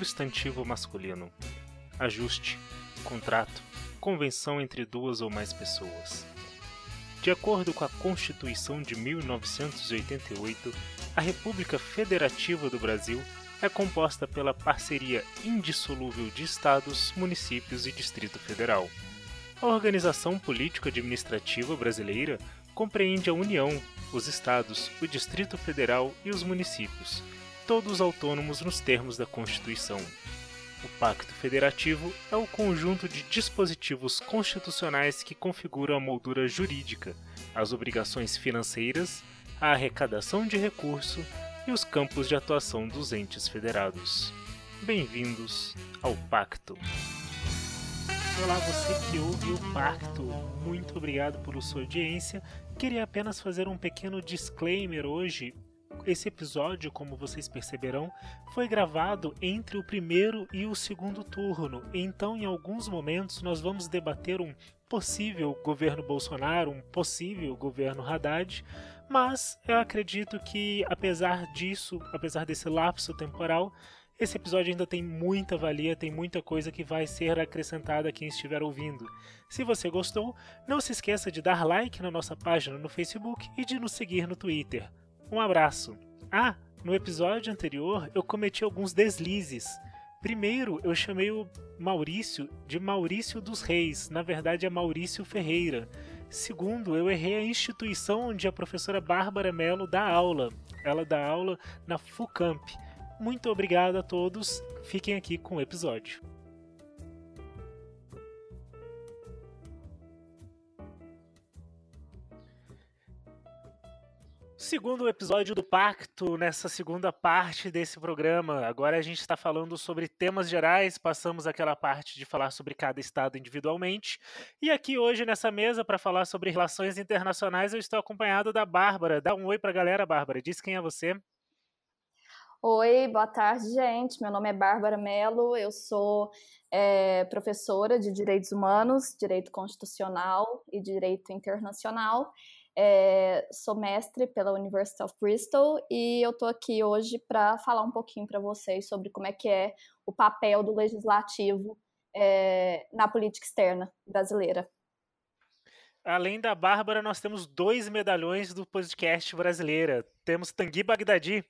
Substantivo masculino. Ajuste. Contrato. Convenção entre duas ou mais pessoas. De acordo com a Constituição de 1988, a República Federativa do Brasil é composta pela parceria indissolúvel de estados, municípios e Distrito Federal. A organização político-administrativa brasileira compreende a União, os estados, o Distrito Federal e os municípios, todos autônomos nos termos da Constituição. O Pacto Federativo é o conjunto de dispositivos constitucionais que configuram a moldura jurídica, as obrigações financeiras, a arrecadação de recurso e os campos de atuação dos entes federados. Bem-vindos ao Pacto. Olá, você que ouve o Pacto, muito obrigado por sua audiência. Queria apenas fazer um pequeno disclaimer hoje. Esse episódio, como vocês perceberão, foi gravado entre o primeiro e o segundo turno, então em alguns momentos nós vamos debater um possível governo Bolsonaro, um possível governo Haddad, mas eu acredito que, apesar disso, apesar desse lapso temporal, esse episódio ainda tem muita valia, tem muita coisa que vai ser acrescentada a quem estiver ouvindo. Se você gostou, não se esqueça de dar like na nossa página no Facebook e de nos seguir no Twitter. Um abraço! Ah, no episódio anterior eu cometi alguns deslizes. Primeiro, eu chamei o Maurício de Maurício dos Reis, na verdade é Maurício Ferreira. Segundo, eu errei a instituição onde a professora Bárbara Mello dá aula. Ela dá aula na FUCAMP. Muito obrigado a todos. Fiquem aqui com o episódio. Segundo episódio do Pacto, nessa segunda parte desse programa. Agora a gente está falando sobre temas gerais, passamos aquela parte de falar sobre cada estado individualmente. E aqui hoje nessa mesa, para falar sobre relações internacionais, eu estou acompanhado da Bárbara. Dá um oi para a galera, Bárbara. Diz quem é você. Oi, boa tarde, gente. Meu nome é Bárbara Mello, eu sou é, professora de Direitos Humanos, Direito Constitucional e Direito Internacional. É, sou mestre pela University of Bristol e eu estou aqui hoje para falar um pouquinho para vocês sobre como é que é o papel do legislativo é, na política externa brasileira. Além da Bárbara, nós temos dois medalhões do podcast brasileira. Temos Tanguy Bagdadi.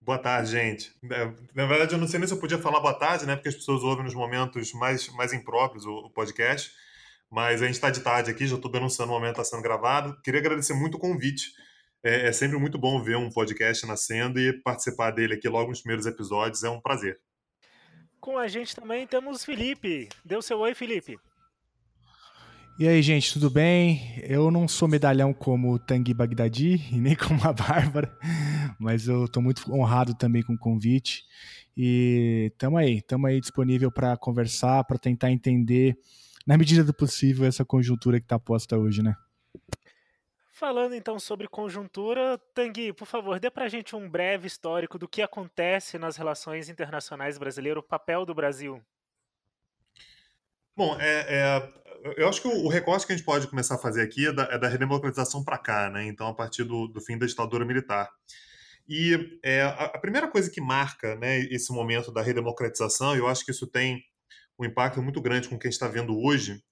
Boa tarde, gente. É, na verdade, eu não sei nem se eu podia falar boa tarde, né? Porque as pessoas ouvem nos momentos mais, mais impróprios o, o podcast. Mas a gente está de tarde aqui, já estou denunciando o momento está sendo gravado. Queria agradecer muito o convite. É, é, sempre muito bom ver um podcast nascendo e participar dele aqui logo nos primeiros episódios. É um prazer. Com a gente também temos Felipe. Deu seu oi, Felipe. E aí, gente, tudo bem? Eu não sou medalhão como o Tanguy Bagdadi e nem como a Bárbara, mas eu estou muito honrado também com o convite. E estamos aí, estamos aí disponível para conversar, para tentar entender na medida do possível, essa conjuntura que está posta hoje, né? Falando então sobre conjuntura, Tanguy, por favor, dê para a gente um breve histórico do que acontece nas relações internacionais brasileiras, o papel do Brasil. Bom, é, é, eu acho que o, o, recorte que a gente pode começar a fazer aqui é da, é da redemocratização para cá, né? Então, a partir do, do, fim da ditadura militar. E é, a, a, primeira coisa que marca né, esse momento da redemocratização, e eu acho que isso tem um impacto muito grande com o que a gente está vendo hoje,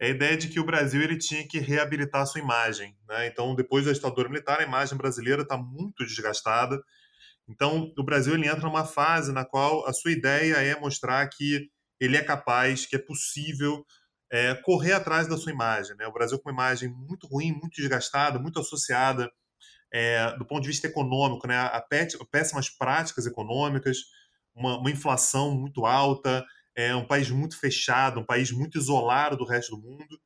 é a ideia de que o Brasil ele tinha que reabilitar a sua imagem. Né? Então, depois da ditadura militar, a imagem brasileira está muito desgastada. Então, o Brasil ele entra numa fase na qual a sua ideia é mostrar que ele é capaz, que é possível é, correr atrás da sua imagem. Né? O Brasil com uma imagem muito ruim, muito desgastada, muito associada é, do ponto de vista econômico, né? a, péssimas práticas econômicas, uma, uma inflação muito alta, é um país muito fechado, um país muito isolado do resto do mundo.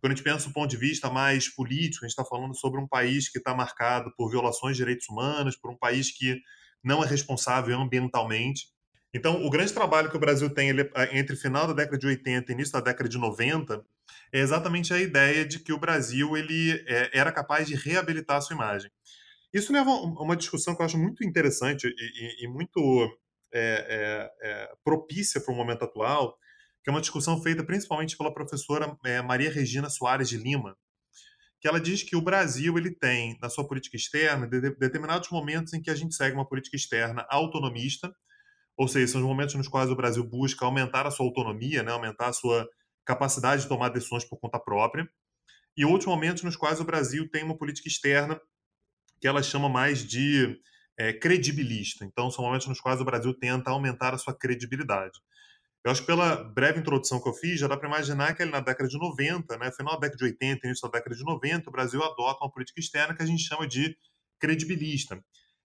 Quando a gente pensa do ponto de vista mais político, a gente está falando sobre um país que está marcado por violações de direitos humanos, por um país que não é responsável ambientalmente. Então, o grande trabalho que o Brasil tem ele, entre final da década de 80 e início da década de 90 é exatamente a ideia de que o Brasil ele é, era capaz de reabilitar a sua imagem. Isso leva a uma discussão que eu acho muito interessante e, e, e muito é, é, é, propícia para o momento atual, que é uma discussão feita principalmente pela professora é, Maria Regina Soares de Lima, que ela diz que o Brasil ele tem na sua política externa de, de, determinados momentos em que a gente segue uma política externa autonomista, ou seja, são os momentos nos quais o Brasil busca aumentar a sua autonomia, né, aumentar a sua capacidade de tomar decisões por conta própria, e outros momentos nos quais o Brasil tem uma política externa que ela chama mais de é, credibilista. Então, são momentos nos quais o Brasil tenta aumentar a sua credibilidade. Eu acho que pela breve introdução que eu fiz, já dá para imaginar que ali na década de 90, né, final da década de 80, início da década de 90, o Brasil adota uma política externa que a gente chama de credibilista.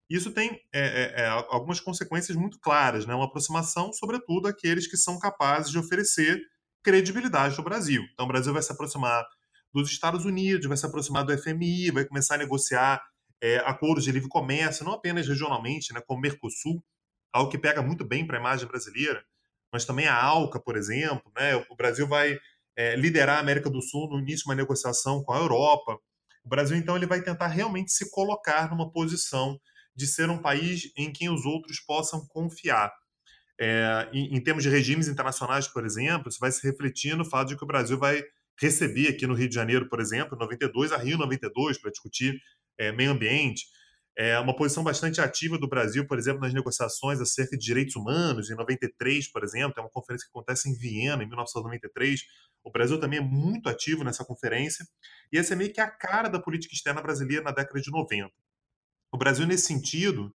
Isso tem é, é, é algumas consequências muito claras, né? uma aproximação, sobretudo, àqueles que são capazes de oferecer credibilidade ao Brasil. Então, o Brasil vai se aproximar dos Estados Unidos, vai se aproximar do FMI, vai começar a negociar é, acordos de livre comércio, não apenas regionalmente, né, como o Mercosul, algo que pega muito bem para a imagem brasileira, mas também a ALCA, por exemplo. Né? O Brasil vai é, liderar a América do Sul no início de uma negociação com a Europa. O Brasil, então, ele vai tentar realmente se colocar numa posição de ser um país em quem os outros possam confiar. É, em, em, termos de regimes internacionais, por exemplo, isso vai se refletir no fato de que o Brasil vai receber aqui no Rio de Janeiro, por exemplo, em 92, a Rio 92, para discutir é, meio ambiente. É uma posição bastante ativa do Brasil, por exemplo, nas negociações acerca de direitos humanos, em 93, por exemplo, é uma conferência que acontece em Viena, em 1993. O Brasil também é muito ativo nessa conferência, e essa é meio que a cara da política externa brasileira na década de 90. O Brasil, nesse sentido,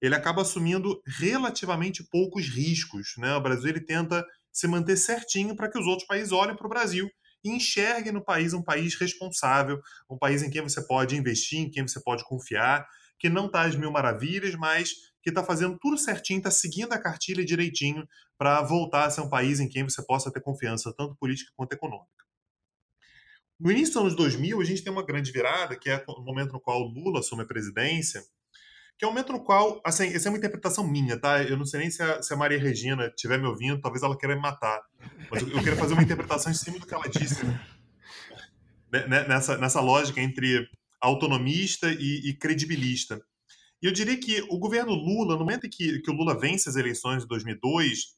ele acaba assumindo relativamente poucos riscos. Né? O Brasil ele tenta se manter certinho para que os outros países olhem para o Brasil e enxerguem no país um país responsável, um país em quem você pode investir, em quem você pode confiar que não está às mil maravilhas, mas que está fazendo tudo certinho, está seguindo a cartilha direitinho para voltar a ser um país em quem você possa ter confiança, tanto política quanto econômica. No início dos anos 2000, a gente tem uma grande virada, que é o momento no qual Lula assume a presidência, que é o momento no qual, assim, essa é uma interpretação minha, tá? Eu não sei nem se a, se a Maria Regina estiver me ouvindo, talvez ela queira me matar, mas eu, eu queria fazer uma interpretação em cima do que ela disse, né? nessa, nessa lógica entre autonomista e, e credibilista. E eu diria que o governo Lula, no momento em que, que o Lula vence as eleições de 2002,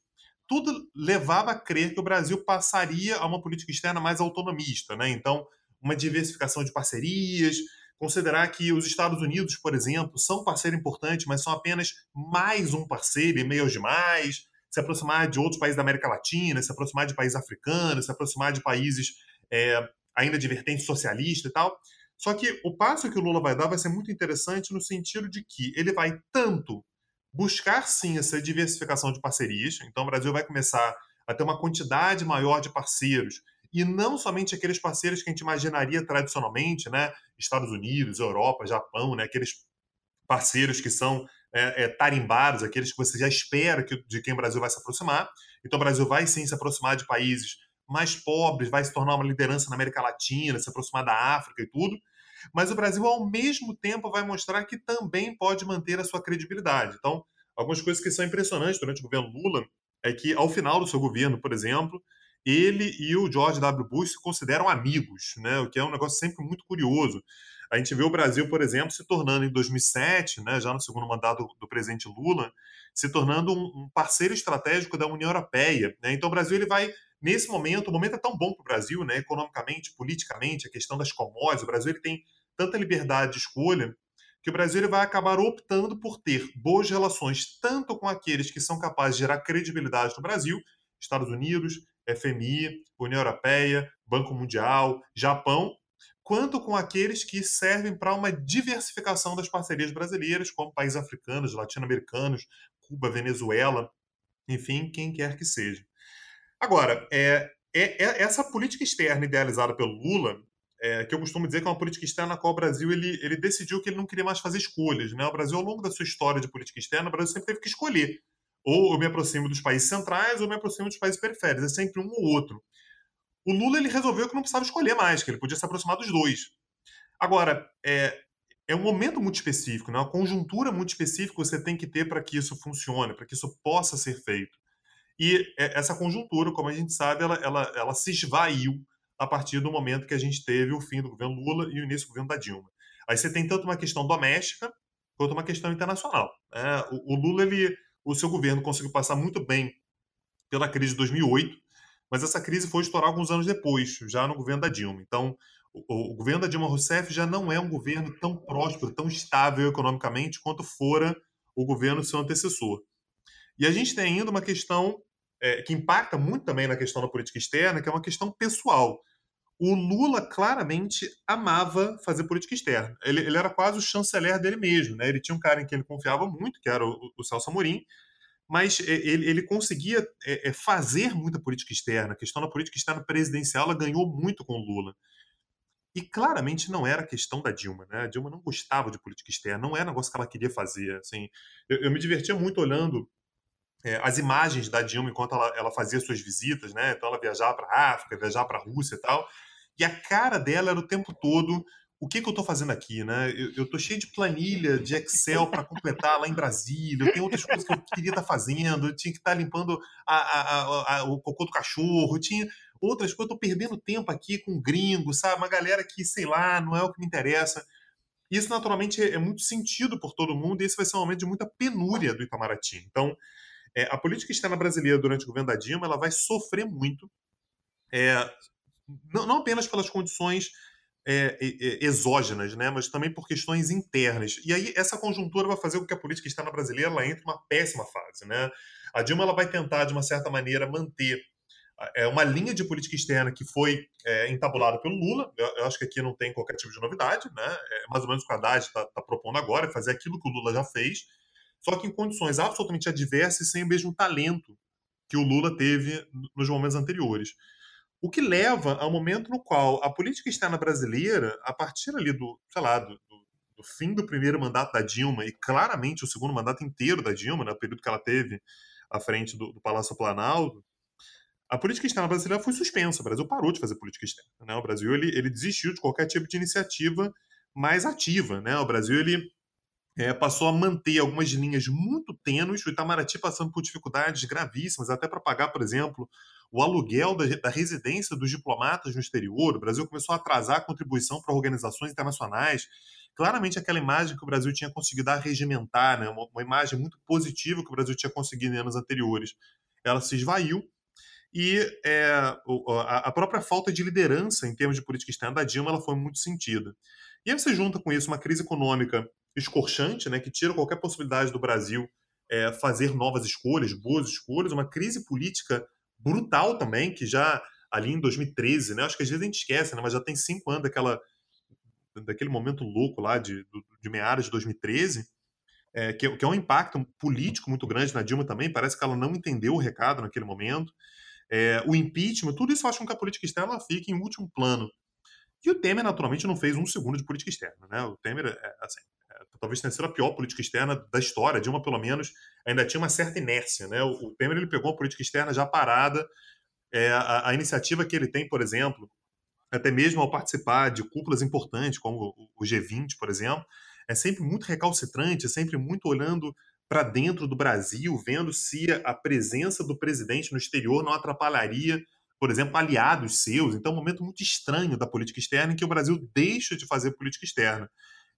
tudo levava a crer que o Brasil passaria a uma política externa mais autonomista, né? Então, uma diversificação de parcerias, considerar que os Estados Unidos, por exemplo, são parceiro importante, mas são apenas mais um parceiro e meio demais, se aproximar de outros países da América Latina, se aproximar de países africanos, se aproximar de países é, ainda de vertente socialista e tal. Só que o passo que o Lula vai dar vai ser muito interessante no sentido de que ele vai tanto buscar sim essa diversificação de parcerias, então o Brasil vai começar a ter uma quantidade maior de parceiros e não somente aqueles parceiros que a gente imaginaria tradicionalmente, né, Estados Unidos, Europa, Japão, né, aqueles parceiros que são é, é, tarimbados, aqueles que você já espera que, de quem o Brasil vai se aproximar. Então o Brasil vai sim se aproximar de países mais pobres, vai se tornar uma liderança na América Latina, se aproximar da África e tudo. Mas o Brasil, ao mesmo tempo, vai mostrar que também pode manter a sua credibilidade. Então, algumas coisas que são impressionantes durante o governo Lula é que, ao final do seu governo, por exemplo, ele e o George W. Bush se consideram amigos, né? o que é um negócio sempre muito curioso. A gente vê o Brasil, por exemplo, se tornando em 2007, né, já no segundo mandato do presidente Lula, se tornando um, parceiro estratégico da União Europeia. Né? Então, o Brasil ele vai nesse momento, o momento é tão bom para o Brasil, né, economicamente, politicamente, a questão das commodities, o Brasil ele tem tanta liberdade de escolha que o Brasil ele vai acabar optando por ter boas relações tanto com aqueles que são capazes de gerar credibilidade no Brasil, Estados Unidos, FMI, União Europeia, Banco Mundial, Japão, quanto com aqueles que servem para uma diversificação das parcerias brasileiras, como países africanos, latino-americanos, Cuba, Venezuela, enfim, quem quer que seja. Agora, é, é, é, essa política externa idealizada pelo Lula, é, que eu costumo dizer que é uma política externa na qual o Brasil ele, ele decidiu que ele não queria mais fazer escolhas. Né? O Brasil, ao longo da sua história de política externa, o Brasil sempre teve que escolher. Ou eu me aproximo dos países centrais ou eu me aproximo dos países periféricos. É sempre um ou outro. O Lula ele resolveu que não precisava escolher mais, que ele podia se aproximar dos dois. Agora, é, é um momento muito específico, né? uma conjuntura muito específica que você tem que ter para que isso funcione, para que isso possa ser feito. E é, essa conjuntura, como a gente sabe, ela, ela, ela se esvaiu a partir do momento que a gente teve o fim do governo Lula e o início do governo da Dilma. Aí você tem tanto uma questão doméstica quanto uma questão internacional. Né? O, o, Lula, ele, o seu governo conseguiu passar muito bem pela crise de 2008, mas essa crise foi estourar alguns anos depois, já no governo da Dilma. Então, o, o, governo da Dilma Rousseff já não é um governo tão próspero, tão estável economicamente quanto fora o governo seu antecessor. E a gente tem ainda uma questão é, que impacta muito também na questão da política externa, que é uma questão pessoal. O Lula claramente amava fazer política externa. Ele, ele era quase o chanceler dele mesmo. Né? Ele tinha um cara em quem ele confiava muito, que era o, o Celso Amorim, mas ele, ele conseguia é, é, fazer muita política externa. A questão da política externa presidencial ela ganhou muito com o Lula. E claramente não era questão da Dilma, né? A Dilma não gostava de política externa, não era negócio que ela queria fazer. Assim, eu, eu me divertia muito olhando é, as imagens da Dilma enquanto ela, ela fazia suas visitas, né? Então ela viajava para a África, viajava para a Rússia e tal. E a cara dela era o tempo todo o que, que eu estou fazendo aqui, né? Eu, estou cheio de planilha, de Excel para completar lá em Brasília, eu tenho outras coisas que eu queria estar tá fazendo, eu tinha que estar tá limpando a, a, a, o cocô do cachorro, eu tinha outras coisas, eu estou perdendo tempo aqui com gringo, sabe? Uma galera que, sei lá, não é o que me interessa. Isso, naturalmente, é, é muito sentido por todo mundo e esse vai ser um momento de muita penúria do Itamaraty. Então, é, a política externa brasileira durante o governo da Dilma ela vai sofrer muito, é, não, não, apenas pelas condições é, exógenas, né, mas também por questões internas. E aí essa conjuntura vai fazer com que a política externa brasileira ela entre uma péssima fase. Né? A Dilma ela vai tentar, de uma certa maneira, manter é, uma linha de política externa que foi é, entabulada pelo Lula. Eu, eu, acho que aqui não tem qualquer tipo de novidade, né? É mais ou menos o que o Haddad está tá propondo agora, é fazer aquilo que o Lula já fez, só que em condições absolutamente adversas e sem o mesmo talento que o Lula teve nos momentos anteriores. O que leva ao momento no qual a política externa brasileira, a partir ali do, sei lá, do, do fim do primeiro mandato da Dilma e claramente o segundo mandato inteiro da Dilma, né, o período que ela teve à frente do, do Palácio Planalto, a política externa brasileira foi suspensa. O Brasil parou de fazer política externa. Né? O Brasil ele, ele desistiu de qualquer tipo de iniciativa mais ativa. Né? O Brasil ele é, passou a manter algumas linhas muito tênues, o Itamaraty passando por dificuldades gravíssimas, até para pagar, por exemplo, o aluguel da, da, residência dos diplomatas no exterior. O Brasil começou a atrasar a contribuição para organizações internacionais. Claramente, aquela imagem que o Brasil tinha conseguido regimentar, né, uma, uma imagem muito positiva que o Brasil tinha conseguido em anos anteriores, ela se esvaiu. E é, a própria falta de liderança em termos de política externa da Dilma ela foi muito sentida. E aí você junta com isso uma crise econômica escorchante, né, que tira qualquer possibilidade do Brasil é, fazer novas escolhas, boas escolhas, uma crise política brutal também, que já ali em 2013, né, acho que às vezes a gente esquece, né, mas já tem cinco anos daquela, daquele momento louco lá de, de meados de 2013, é, que, que, é um impacto político muito grande na Dilma também, parece que ela não entendeu o recado naquele momento. É, o impeachment, tudo isso faz com que a política externa fique em último plano. E o Temer, naturalmente, não fez um segundo de política externa. Né? O Temer, é, assim, talvez tenha sido a pior política externa da história. Dilma, pelo menos, ainda tinha uma certa inércia. Né? O, Temer ele pegou a política externa já parada. É, a, a, iniciativa que ele tem, por exemplo, até mesmo ao participar de cúpulas importantes, como o, o G20, por exemplo, é sempre muito recalcitrante, é sempre muito olhando para dentro do Brasil, vendo se a presença do presidente no exterior não atrapalharia, por exemplo, aliados seus. Então, é um momento muito estranho da política externa em que o Brasil deixa de fazer política externa.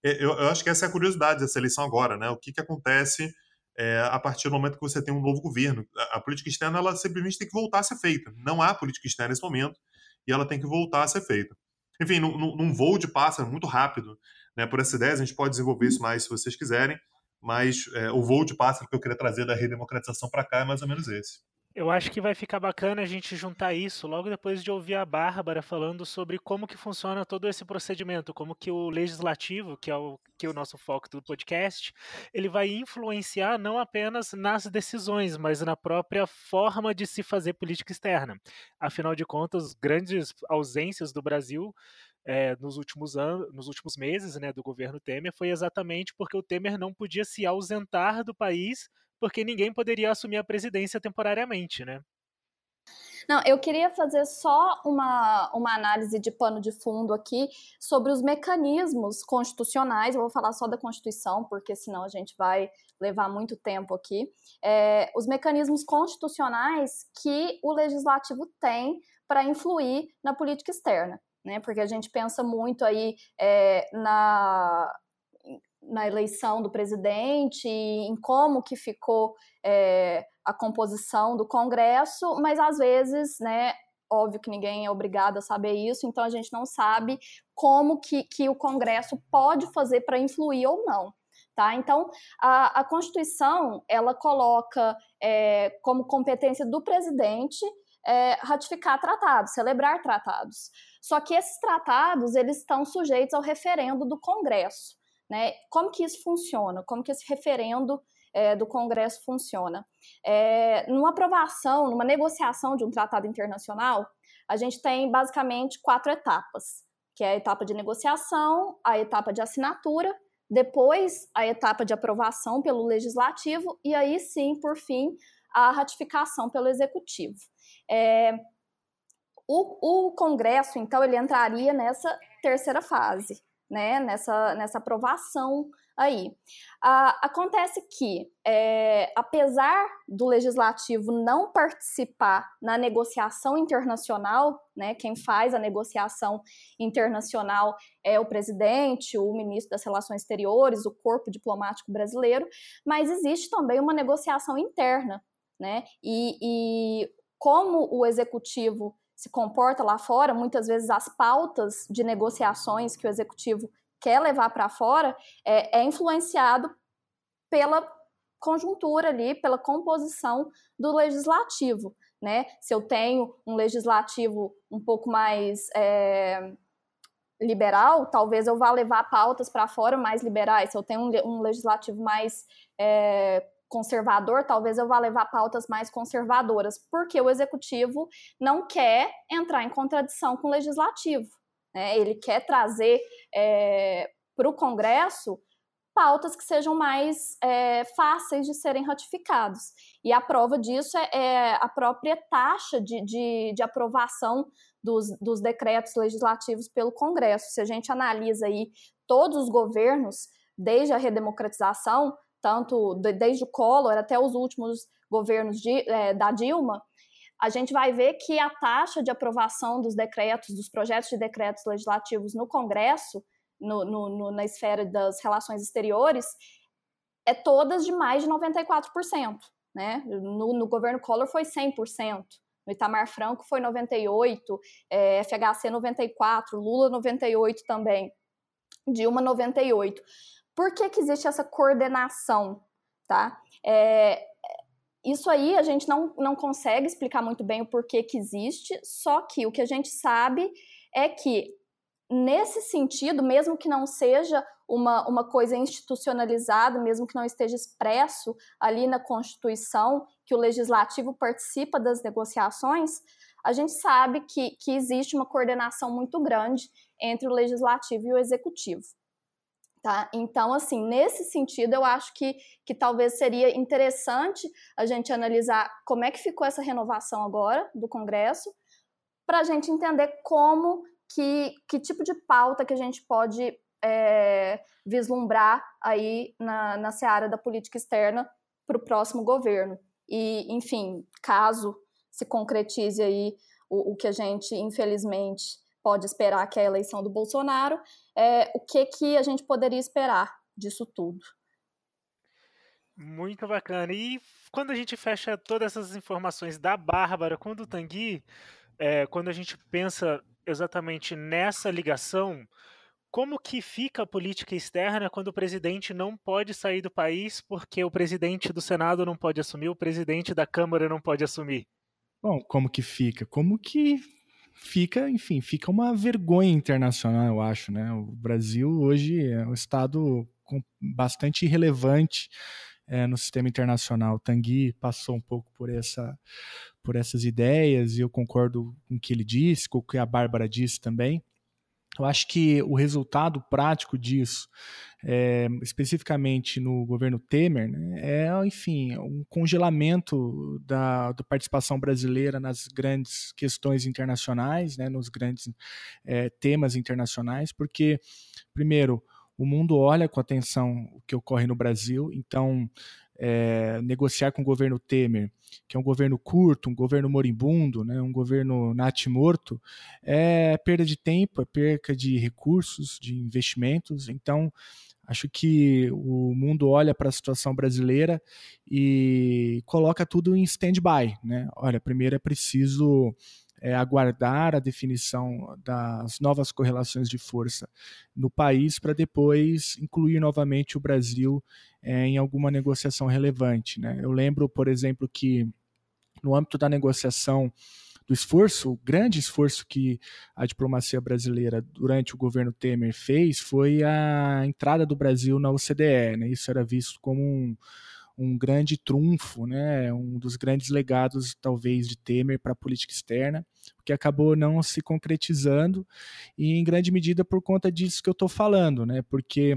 É, eu, eu, acho que essa é a curiosidade dessa eleição agora, né? O que, que acontece é, a partir do momento que você tem um novo governo. A, a, política externa, ela simplesmente tem que voltar a ser feita. Não há política externa nesse momento e ela tem que voltar a ser feita. Enfim, num, num voo de pássaro muito rápido, né, por essa ideia, a gente pode desenvolver isso mais se vocês quiserem, mas é, o voo de pássaro que eu queria trazer da redemocratização para cá é mais ou menos esse. Eu acho que vai ficar bacana a gente juntar isso logo depois de ouvir a Bárbara falando sobre como que funciona todo esse procedimento, como que o legislativo, que é o, que é o nosso foco do podcast, ele vai influenciar não apenas nas decisões, mas na própria forma de se fazer política externa. Afinal de contas, grandes ausências do Brasil é, nos últimos anos, nos últimos meses, né, do governo Temer, foi exatamente porque o Temer não podia se ausentar do país porque ninguém poderia assumir a presidência temporariamente, né? Não, eu queria fazer só uma, uma análise de pano de fundo aqui sobre os mecanismos constitucionais. Eu vou falar só da Constituição, porque senão a gente vai levar muito tempo aqui. É, os mecanismos constitucionais que o legislativo tem para influir na política externa. Né, porque a gente pensa muito aí é, na, na eleição do presidente, em como que ficou é, a composição do Congresso, mas às vezes, né, óbvio que ninguém é obrigado a saber isso, então a gente não sabe como que, que o Congresso pode fazer para influir ou não. Tá? Então, a, a Constituição ela coloca é, como competência do presidente é, ratificar tratados, celebrar tratados. Só que esses tratados eles estão sujeitos ao referendo do Congresso. Né? Como que isso funciona? Como que esse referendo é, do Congresso funciona? É, numa aprovação, numa negociação de um tratado internacional, a gente tem basicamente quatro etapas, que é a etapa de negociação, a etapa de assinatura depois a etapa de aprovação pelo legislativo e aí sim, por fim, a ratificação pelo executivo. É, o, o Congresso, então, ele entraria nessa terceira fase, né, nessa, nessa aprovação aí. Ah, acontece que, é, apesar do legislativo não participar na negociação internacional, né, quem faz a negociação internacional é o presidente, o ministro das Relações Exteriores, o corpo diplomático brasileiro, mas existe também uma negociação interna, né, e, e como o executivo se comporta lá fora, muitas vezes as pautas de negociações que o executivo quer levar para fora é, é influenciado pela conjuntura ali, pela composição do legislativo, né? Se eu tenho um legislativo um pouco mais é, liberal, talvez eu vá levar pautas para fora mais liberais. Se eu tenho um, um legislativo mais é, conservador, talvez eu vá levar pautas mais conservadoras, porque o executivo não quer entrar em contradição com o legislativo. Né? Ele quer trazer é, para o Congresso pautas que sejam mais é, fáceis de serem ratificados. E a prova disso é, é a própria taxa de, de, de aprovação dos, dos, decretos legislativos pelo Congresso. Se a gente analisa aí todos os governos, desde a redemocratização, tanto de, desde o Collor até os últimos governos de, é, da Dilma, a gente vai ver que a taxa de aprovação dos decretos, dos projetos de decretos legislativos no Congresso, no, no, no, na esfera das relações exteriores, é todas de mais de 94%. Né? No, no governo Collor foi 100%. No Itamar Franco foi 98, é, FHC 94, Lula 98 também, Dilma 98. Por que, que existe essa coordenação? Tá? É, isso aí a gente não, não consegue explicar muito bem o porquê que existe, só que o que a gente sabe é que, nesse sentido, mesmo que não seja uma, uma coisa institucionalizada, mesmo que não esteja expresso ali na Constituição, que o legislativo participa das negociações, a gente sabe que, que existe uma coordenação muito grande entre o legislativo e o executivo. Tá? Então, assim, nesse sentido, eu acho que, que talvez seria interessante a gente analisar como é que ficou essa renovação agora do Congresso, para a gente entender como que, que tipo de pauta que a gente pode é, vislumbrar aí na, na seara da política externa para o próximo governo. E, enfim, caso se concretize aí o, o que a gente, infelizmente, pode esperar que é a eleição do Bolsonaro, é, o que, que a gente poderia esperar disso tudo. Muito bacana. E quando a gente fecha todas essas informações da Bárbara com o do Tanguy, é, quando a gente pensa exatamente nessa ligação, como que fica a política externa quando o presidente não pode sair do país porque o presidente do Senado não pode assumir, o presidente da Câmara não pode assumir? Bom, como que fica? Como que fica, enfim, fica uma vergonha internacional, eu acho, né? O Brasil hoje é um estado bastante irrelevante é, no sistema internacional. O Tanguy passou um pouco por essa por essas ideias e eu concordo com o que ele disse, com o que a Bárbara disse também. Eu acho que o resultado prático disso, é, especificamente no governo Temer, né, é, enfim, um congelamento da, da, participação brasileira nas grandes questões internacionais, né, nos grandes é, temas internacionais, porque, primeiro, o mundo olha com atenção o que ocorre no Brasil, então é, negociar com o governo Temer, que é um governo curto, um governo moribundo, né, um governo natimorto, é perda de tempo, é perca de recursos, de investimentos. Então, acho que o mundo olha para a situação brasileira e coloca tudo em stand-by. Né? Olha, primeiro é preciso é, aguardar a definição das novas correlações de força no país para depois incluir novamente o Brasil é, em alguma negociação relevante. Né? Eu lembro, por exemplo, que no âmbito da negociação do esforço, o grande esforço que a diplomacia brasileira durante o governo Temer fez foi a entrada do Brasil na OCDE. Né? Isso era visto como um, um grande trunfo, né? um dos grandes legados, talvez, de Temer para a política externa, que acabou não se concretizando, e em grande medida por conta disso que eu estou falando, né? porque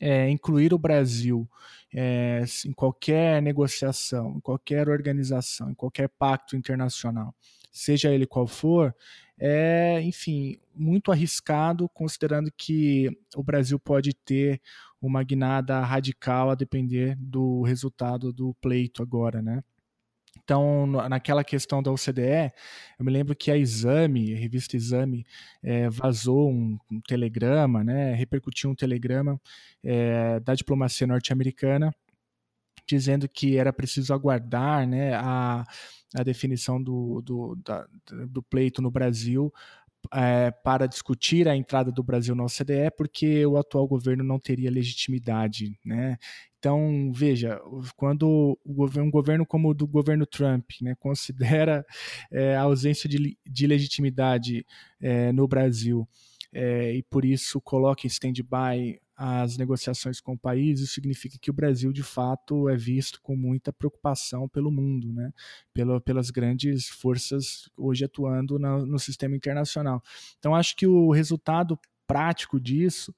é, incluir o Brasil é, em qualquer negociação, em qualquer organização, em qualquer pacto internacional, seja ele qual for, é, enfim, muito arriscado, considerando que o Brasil pode ter uma guinada radical a depender do resultado do pleito agora, né? Então, naquela questão da OCDE, eu me lembro que a Exame, a revista Exame, é, vazou um, um, telegrama, né, repercutiu um telegrama é, da diplomacia norte-americana, dizendo que era preciso aguardar né, a, a definição do, do, da, do pleito no Brasil é, para discutir a entrada do Brasil na OCDE, porque o atual governo não teria legitimidade, né? Então, veja, quando um governo como o do governo Trump né, considera é, a ausência de, de legitimidade é, no Brasil é, e por isso coloca em stand-by as negociações com o país, isso significa que o Brasil, de fato, é visto com muita preocupação pelo mundo, né? Pela, pelas grandes forças hoje atuando na, no sistema internacional. Então, acho que o resultado prático disso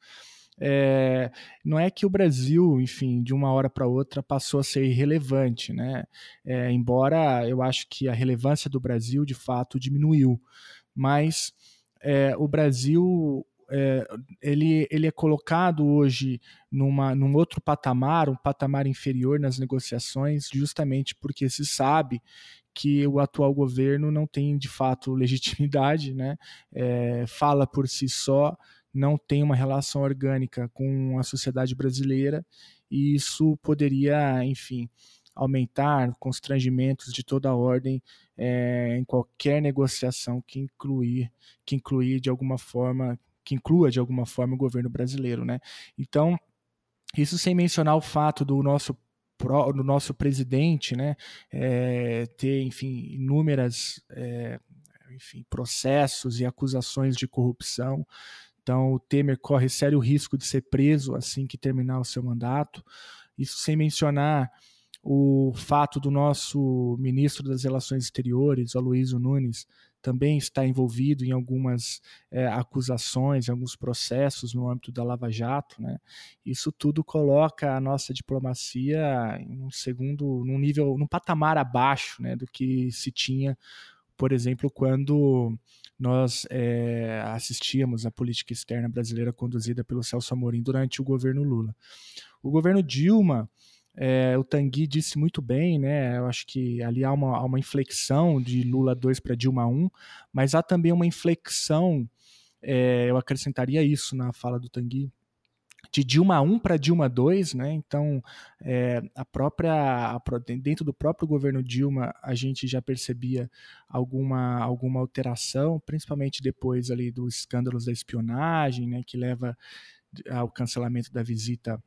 é, não é que o Brasil, enfim, de uma hora para outra passou a ser irrelevante, né? É, embora eu acho que a relevância do Brasil de fato diminuiu, mas é, o Brasil é, ele, ele é colocado hoje numa, num outro patamar, um patamar inferior nas negociações, justamente porque se sabe que o atual governo não tem de fato legitimidade, né? É, fala por si só, não tem uma relação orgânica com a sociedade brasileira e isso poderia, enfim, aumentar constrangimentos de toda a ordem é, em qualquer negociação que incluir, que incluir de alguma forma que inclua de alguma forma o governo brasileiro, né? Então, isso sem mencionar o fato do nosso do nosso presidente, né, é, ter, enfim, inúmeras, é, enfim, processos e acusações de corrupção. Então, o Temer corre sério risco de ser preso assim que terminar o seu mandato. Isso sem mencionar o fato do nosso ministro das Relações Exteriores, Aloysio Nunes, também está envolvido em algumas é, acusações, em alguns processos no âmbito da Lava Jato, né? Isso tudo coloca a nossa diplomacia em um segundo, num nível, num patamar abaixo, né, do que se tinha, por exemplo, quando nós é, assistíamos à política externa brasileira conduzida pelo Celso Amorim durante o governo Lula. O governo Dilma é, o Tanguy disse muito bem, né? Eu acho que ali há uma, há uma inflexão de Lula 2 para Dilma 1, mas há também uma inflexão, é, eu acrescentaria isso na fala do Tanguy, de Dilma 1 para Dilma 2, né? Então, é, a própria a, dentro do próprio governo Dilma, a gente já percebia alguma alguma alteração, principalmente depois ali dos escândalos da espionagem, né, que leva ao cancelamento da visita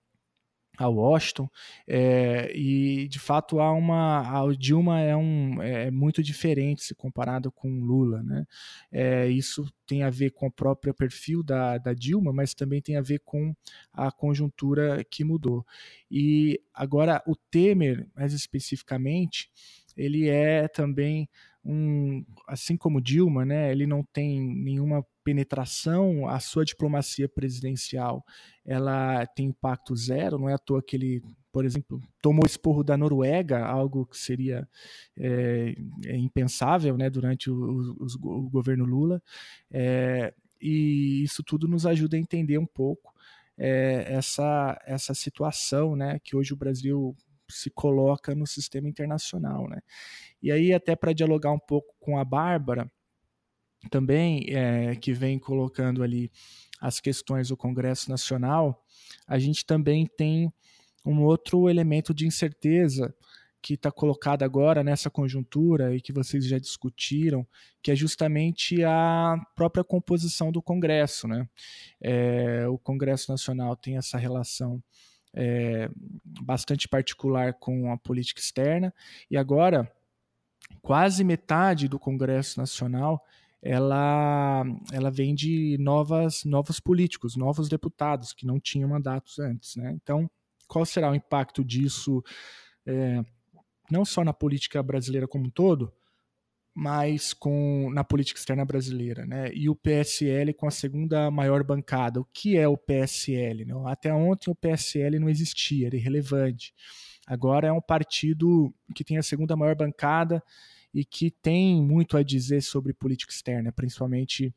a Washington é, e de fato há uma a Dilma é um é muito diferente se comparado com Lula né? É, isso tem a ver com o próprio perfil da, da Dilma mas também tem a ver com a conjuntura que mudou. E agora o Temer mais especificamente ele é também um, assim como Dilma, né, ele não tem nenhuma penetração, a sua diplomacia presidencial. Ela tem impacto zero, não é à toa que ele, por exemplo, tomou esporro da Noruega, algo que seria é, é impensável né, durante o, o, o governo Lula, é, e isso tudo nos ajuda a entender um pouco é, essa, essa situação né, que hoje o Brasil se coloca no sistema internacional. Né? E aí, até para dialogar um pouco com a Bárbara, também, é, que vem colocando ali as questões do Congresso Nacional, a gente também tem um outro elemento de incerteza que está colocada agora nessa conjuntura e que vocês já discutiram, que é justamente a própria composição do Congresso. Né? É, o Congresso Nacional tem essa relação é, bastante particular com a política externa, e agora quase metade do Congresso Nacional ela, ela vem de novas, novos políticos, novos deputados que não tinham mandatos antes. Né? Então, qual será o impacto disso, é, não só na política brasileira como um todo, mas com na política externa brasileira, né? E o PSL com a segunda maior bancada. O que é o PSL? Né? Até ontem o PSL não existia, era irrelevante. Agora é um partido que tem a segunda maior bancada e que tem muito a dizer sobre política externa, principalmente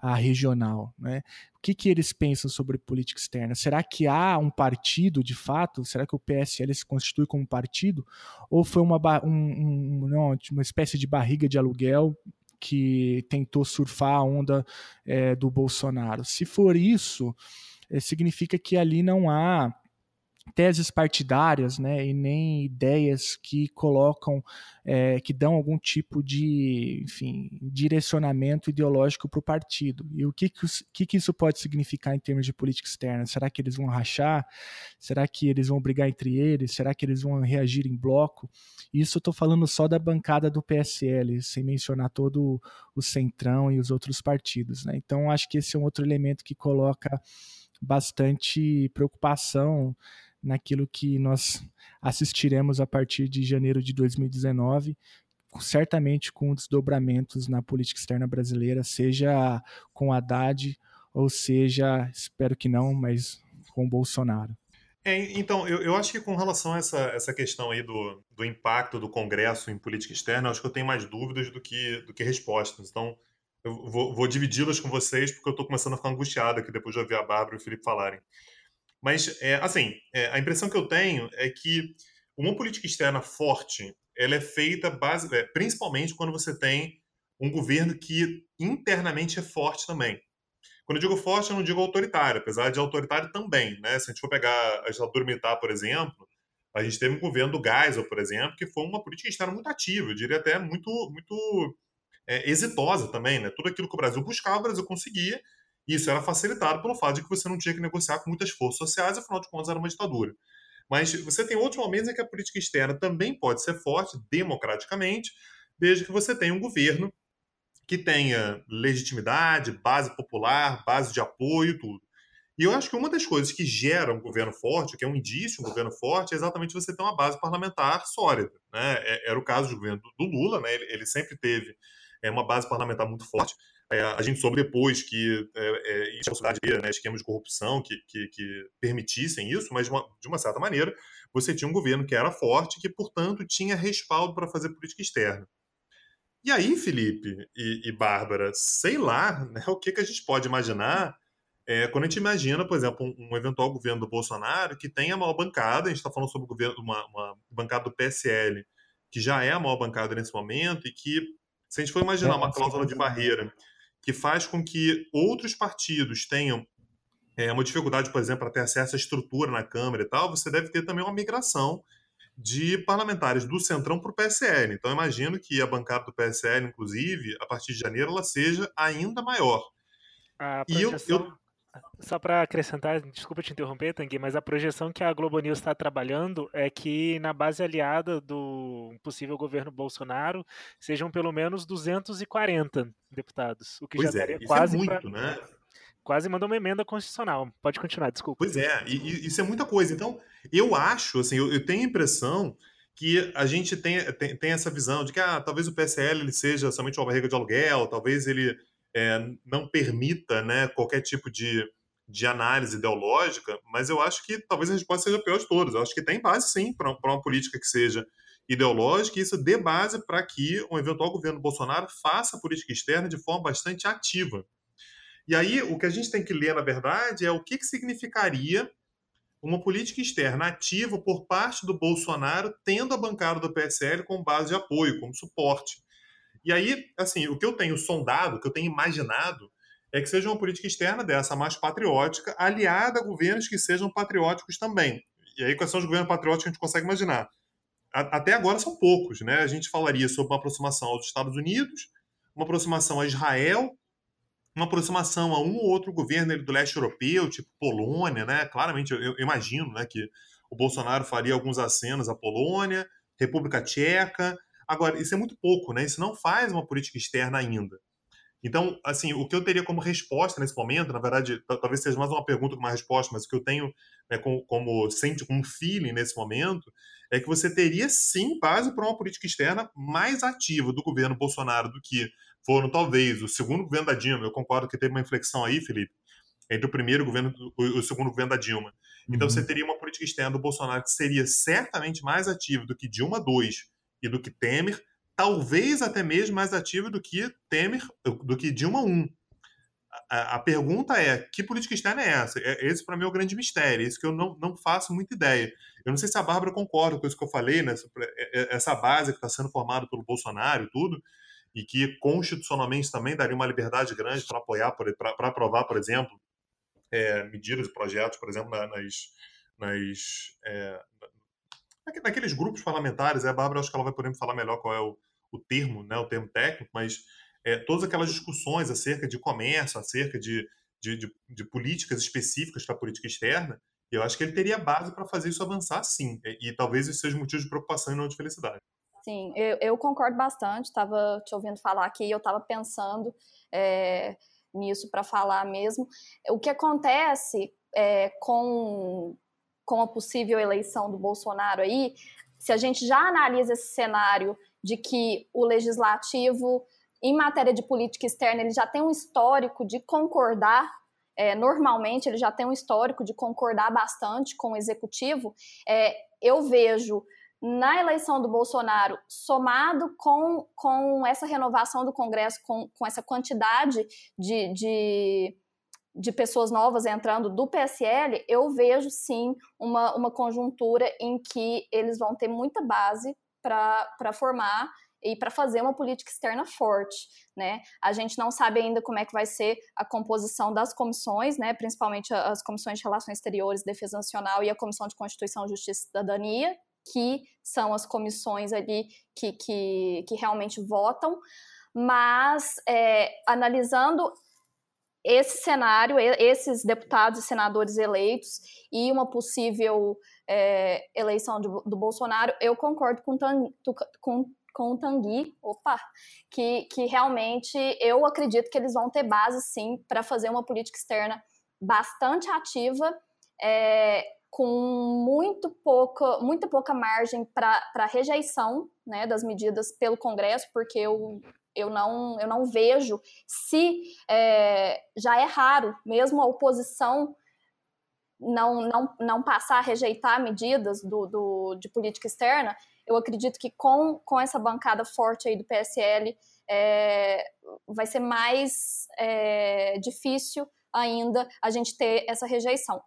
a regional. Né? O que, que eles pensam sobre política externa? Será que há um partido de fato? Será que o PSL se constitui como partido? Ou foi uma, um, um, não, uma espécie de barriga de aluguel que tentou surfar a onda é, do Bolsonaro? Se for isso, é, significa que ali não há teses partidárias, né, e nem ideias que colocam, é, que dão algum tipo de, enfim, direcionamento ideológico para o partido. E o que que, que isso pode significar em termos de política externa? Será que eles vão rachar? Será que eles vão brigar entre eles? Será que eles vão reagir em bloco? Isso eu estou falando só da bancada do PSL, sem mencionar todo o Centrão e os outros partidos. Né? Então, acho que esse é um outro elemento que coloca bastante preocupação naquilo que nós assistiremos a partir de janeiro de 2019, certamente com desdobramentos na política externa brasileira, seja com Haddad ou seja, espero que não, mas com Bolsonaro. É, então, eu, eu, acho que com relação a essa, essa questão aí do, do impacto do Congresso em política externa, acho que eu tenho mais dúvidas do que, do que respostas. Então, eu vou, vou dividi-las com vocês, porque eu estou começando a ficar angustiado aqui depois de ouvir a Bárbara e o Felipe falarem. Mas, é, assim, é, a impressão que eu tenho é que uma política externa forte ela é feita base, é, principalmente quando você tem um governo que internamente é forte também. Quando eu digo forte, eu não digo autoritário, apesar de autoritário também. Né? Se a gente for pegar a ditadura militar, por exemplo, a gente teve um governo do Geisel, por exemplo, que foi uma política externa muito ativa, eu diria até muito, muito é, exitosa também. Né? Tudo aquilo que o Brasil buscava, o Brasil conseguia, isso era facilitado pelo fato de que você não tinha que negociar com muitas forças sociais, afinal de contas era uma ditadura. Mas você tem outros momentos em que a política externa também pode ser forte democraticamente, desde que você tenha um governo que tenha legitimidade, base popular, base de apoio, tudo. E eu acho que uma das coisas que gera um governo forte, que é um indício, um governo forte, é exatamente você ter uma base parlamentar sólida. Né? É, era o caso do governo do Lula, né? ele, sempre teve é, uma base parlamentar muito forte. É, a gente soube depois que é, é, existia a possibilidade de né, esquemas de corrupção que, que, que permitissem isso, mas de uma, de uma, certa maneira você tinha um governo que era forte que, portanto, tinha respaldo para fazer política externa. E aí, Felipe e, e Bárbara, sei lá né, o que, que a gente pode imaginar é, quando a gente imagina, por exemplo, um, um, eventual governo do Bolsonaro que tenha a maior bancada, a gente está falando sobre governo, uma, uma bancada do PSL, que já é a maior bancada nesse momento, e que, se a gente for imaginar uma cláusula de barreira que faz com que outros partidos tenham é, uma dificuldade, por exemplo, para ter acesso à estrutura na Câmara e tal, você deve ter também uma migração de parlamentares do Centrão para o PSL. Então, imagino que a bancada do PSL, inclusive, a partir de janeiro, ela seja ainda maior. A projeção... E eu, eu... Só para acrescentar, desculpa te interromper, Tanguy, mas a projeção que a Globo News está trabalhando é que na base aliada do possível governo Bolsonaro sejam pelo menos 240 deputados, o que pois já daria é, quase é muito, pra... né? Quase mandou uma emenda constitucional. Pode continuar, desculpa. Pois é, e, e isso é muita coisa. Então, eu acho, assim, eu, eu tenho a impressão que a gente tem, tem, tem, essa visão de que ah, talvez o PSL ele seja somente uma barriga de aluguel, talvez ele é, não permita né, qualquer tipo de, de análise ideológica, mas eu acho que talvez a resposta seja a pior de todas. Eu acho que tem base, sim, para uma política que seja ideológica e isso dê base para que um eventual governo Bolsonaro faça política externa de forma bastante ativa. E aí, o que a gente tem que ler, na verdade, é o que, que significaria uma política externa ativa por parte do Bolsonaro, tendo a bancada do PSL como base de apoio, como suporte. E aí, assim, o que eu tenho sondado, o que eu tenho imaginado, é que seja uma política externa dessa, mais patriótica, aliada a governos que sejam patrióticos também. E aí, quais são os governos patrióticos que a gente consegue imaginar? até agora são poucos, né? A gente falaria sobre uma aproximação aos Estados Unidos, uma aproximação a Israel, uma aproximação a um ou outro governo do leste europeu, tipo Polônia, né? Claramente, eu, eu imagino, né, que o Bolsonaro faria alguns acenos à Polônia, República Tcheca. Agora, isso é muito pouco, né? Isso não faz uma política externa ainda. Então, assim, o que eu teria como resposta nesse momento, na verdade, talvez seja mais uma pergunta que uma resposta, mas o que eu tenho né, como, como sente como feeling nesse momento é que você teria sim base para uma política externa mais ativa do governo Bolsonaro do que foram talvez o segundo governo da Dilma. Eu concordo que teve uma inflexão aí, Felipe, entre o primeiro governo e o segundo governo da Dilma. Então uhum. você teria uma política externa do Bolsonaro que seria certamente mais ativa do que Dilma II e do que Temer, talvez até mesmo mais ativa do que Temer, do que Dilma I. A, a pergunta é: que política externa é essa? É, esse, para mim, é o grande mistério. Isso que eu não, não faço muita ideia. Eu não sei se a Bárbara concorda com isso que eu falei, né? É, é, essa base que está sendo formada pelo Bolsonaro e tudo, e que constitucionalmente também daria uma liberdade grande para apoiar, para aprovar, por exemplo, é, medidas projetos, por exemplo, nas, nas é, naqueles grupos parlamentares. A Bárbara, acho que ela vai poder me falar melhor qual é o, o termo, né, o termo técnico, mas é, todas aquelas discussões acerca de comércio, acerca de, de, de, de políticas específicas para a política externa, eu acho que ele teria base para fazer isso avançar, sim. E, e, talvez isso seja motivo de preocupação e não de felicidade. Sim, eu, eu concordo bastante. Estava te ouvindo falar aqui e eu estava pensando é, nisso para falar mesmo. O que acontece é, com, com a possível eleição do Bolsonaro aí, se a gente já analisa esse cenário de que o legislativo, em matéria de política externa, ele já tem um histórico de concordar. É, normalmente ele já tem um histórico de concordar bastante com o executivo. É, eu vejo na eleição do Bolsonaro, somado com, com essa renovação do Congresso, com, com essa quantidade de, de, de pessoas novas entrando do PSL, eu vejo sim uma, uma conjuntura em que eles vão ter muita base para formar e para fazer uma política externa forte, né? A gente não sabe ainda como é que vai ser a composição das comissões, né? Principalmente as comissões de Relações Exteriores, Defesa Nacional e a Comissão de Constituição, Justiça e Cidadania, que são as comissões ali que, que, que realmente votam, mas é, analisando esse cenário, esses deputados e senadores eleitos e uma possível é, eleição do, do, Bolsonaro, eu concordo com, com, com o Tanguy, opa, que, que realmente eu acredito que eles vão ter base sim para fazer uma política externa bastante ativa, é, com muito pouca, muito pouca margem para rejeição né, das medidas pelo Congresso, porque eu, eu, não, eu não vejo se é, já é raro, mesmo a oposição não, não, não passar a rejeitar medidas do, do, de política externa, eu acredito que com, com essa bancada forte aí do PSL é, vai ser mais é, difícil ainda a gente ter essa rejeição.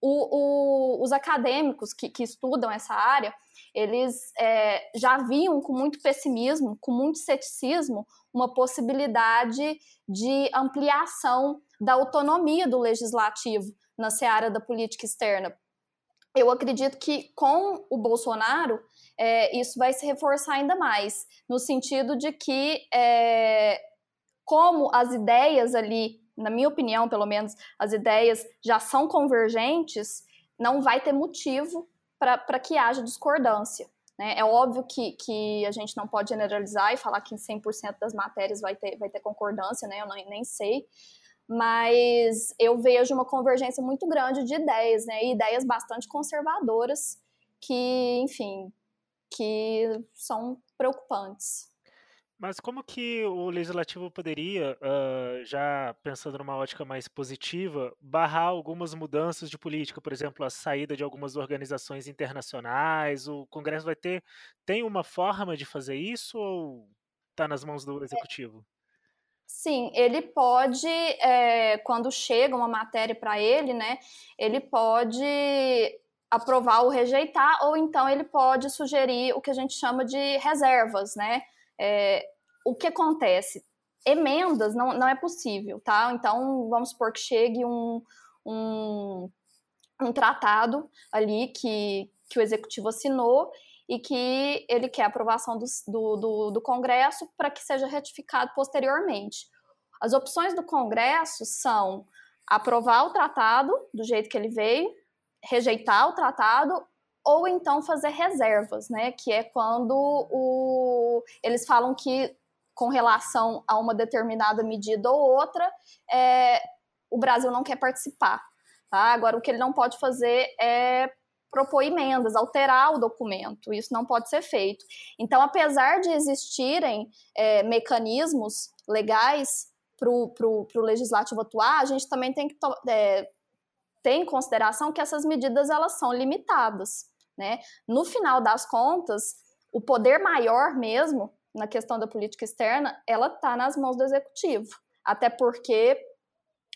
O, o, os acadêmicos que, que, estudam essa área, eles é, já viam com muito pessimismo, com muito ceticismo, uma possibilidade de ampliação da autonomia do legislativo na seara da política externa. Eu acredito que com o Bolsonaro é, isso vai se reforçar ainda mais, no sentido de que, é, como as ideias ali, na minha opinião, pelo menos, as ideias já são convergentes, não vai ter motivo para que haja discordância. Né? É óbvio que, que a gente não pode generalizar e falar que em 100% das matérias vai ter, vai ter concordância, né? eu nem, nem sei, mas eu vejo uma convergência muito grande de ideias, né? E ideias bastante conservadoras que, enfim, que são preocupantes. Mas como que o legislativo poderia, uh, já pensando numa ótica mais positiva, barrar algumas mudanças de política, por exemplo, a saída de algumas organizações internacionais? O Congresso vai ter tem uma forma de fazer isso ou está nas mãos do é. executivo? Sim, ele pode, é, quando chega uma matéria para ele, né, ele pode aprovar ou rejeitar, ou então ele pode sugerir o que a gente chama de reservas, né? É, o que acontece? Emendas não, não é possível, tá? Então, vamos supor que chegue um, um, um tratado ali que, que o executivo assinou e que ele quer aprovação do, do, do, do Congresso para que seja retificado posteriormente. As opções do Congresso são aprovar o tratado do jeito que ele veio, rejeitar o tratado ou então fazer reservas, né? Que é quando o, eles falam que com relação a uma determinada medida ou outra, é, o Brasil não quer participar. Tá? Agora, o que ele não pode fazer é propor emendas, alterar o documento. Isso não pode ser feito. Então, apesar de existirem é, mecanismos legais para o legislativo atuar, a gente também tem que é, ter em consideração que essas medidas elas são limitadas. Né? No final das contas, o poder maior mesmo na questão da política externa, ela está nas mãos do executivo. Até porque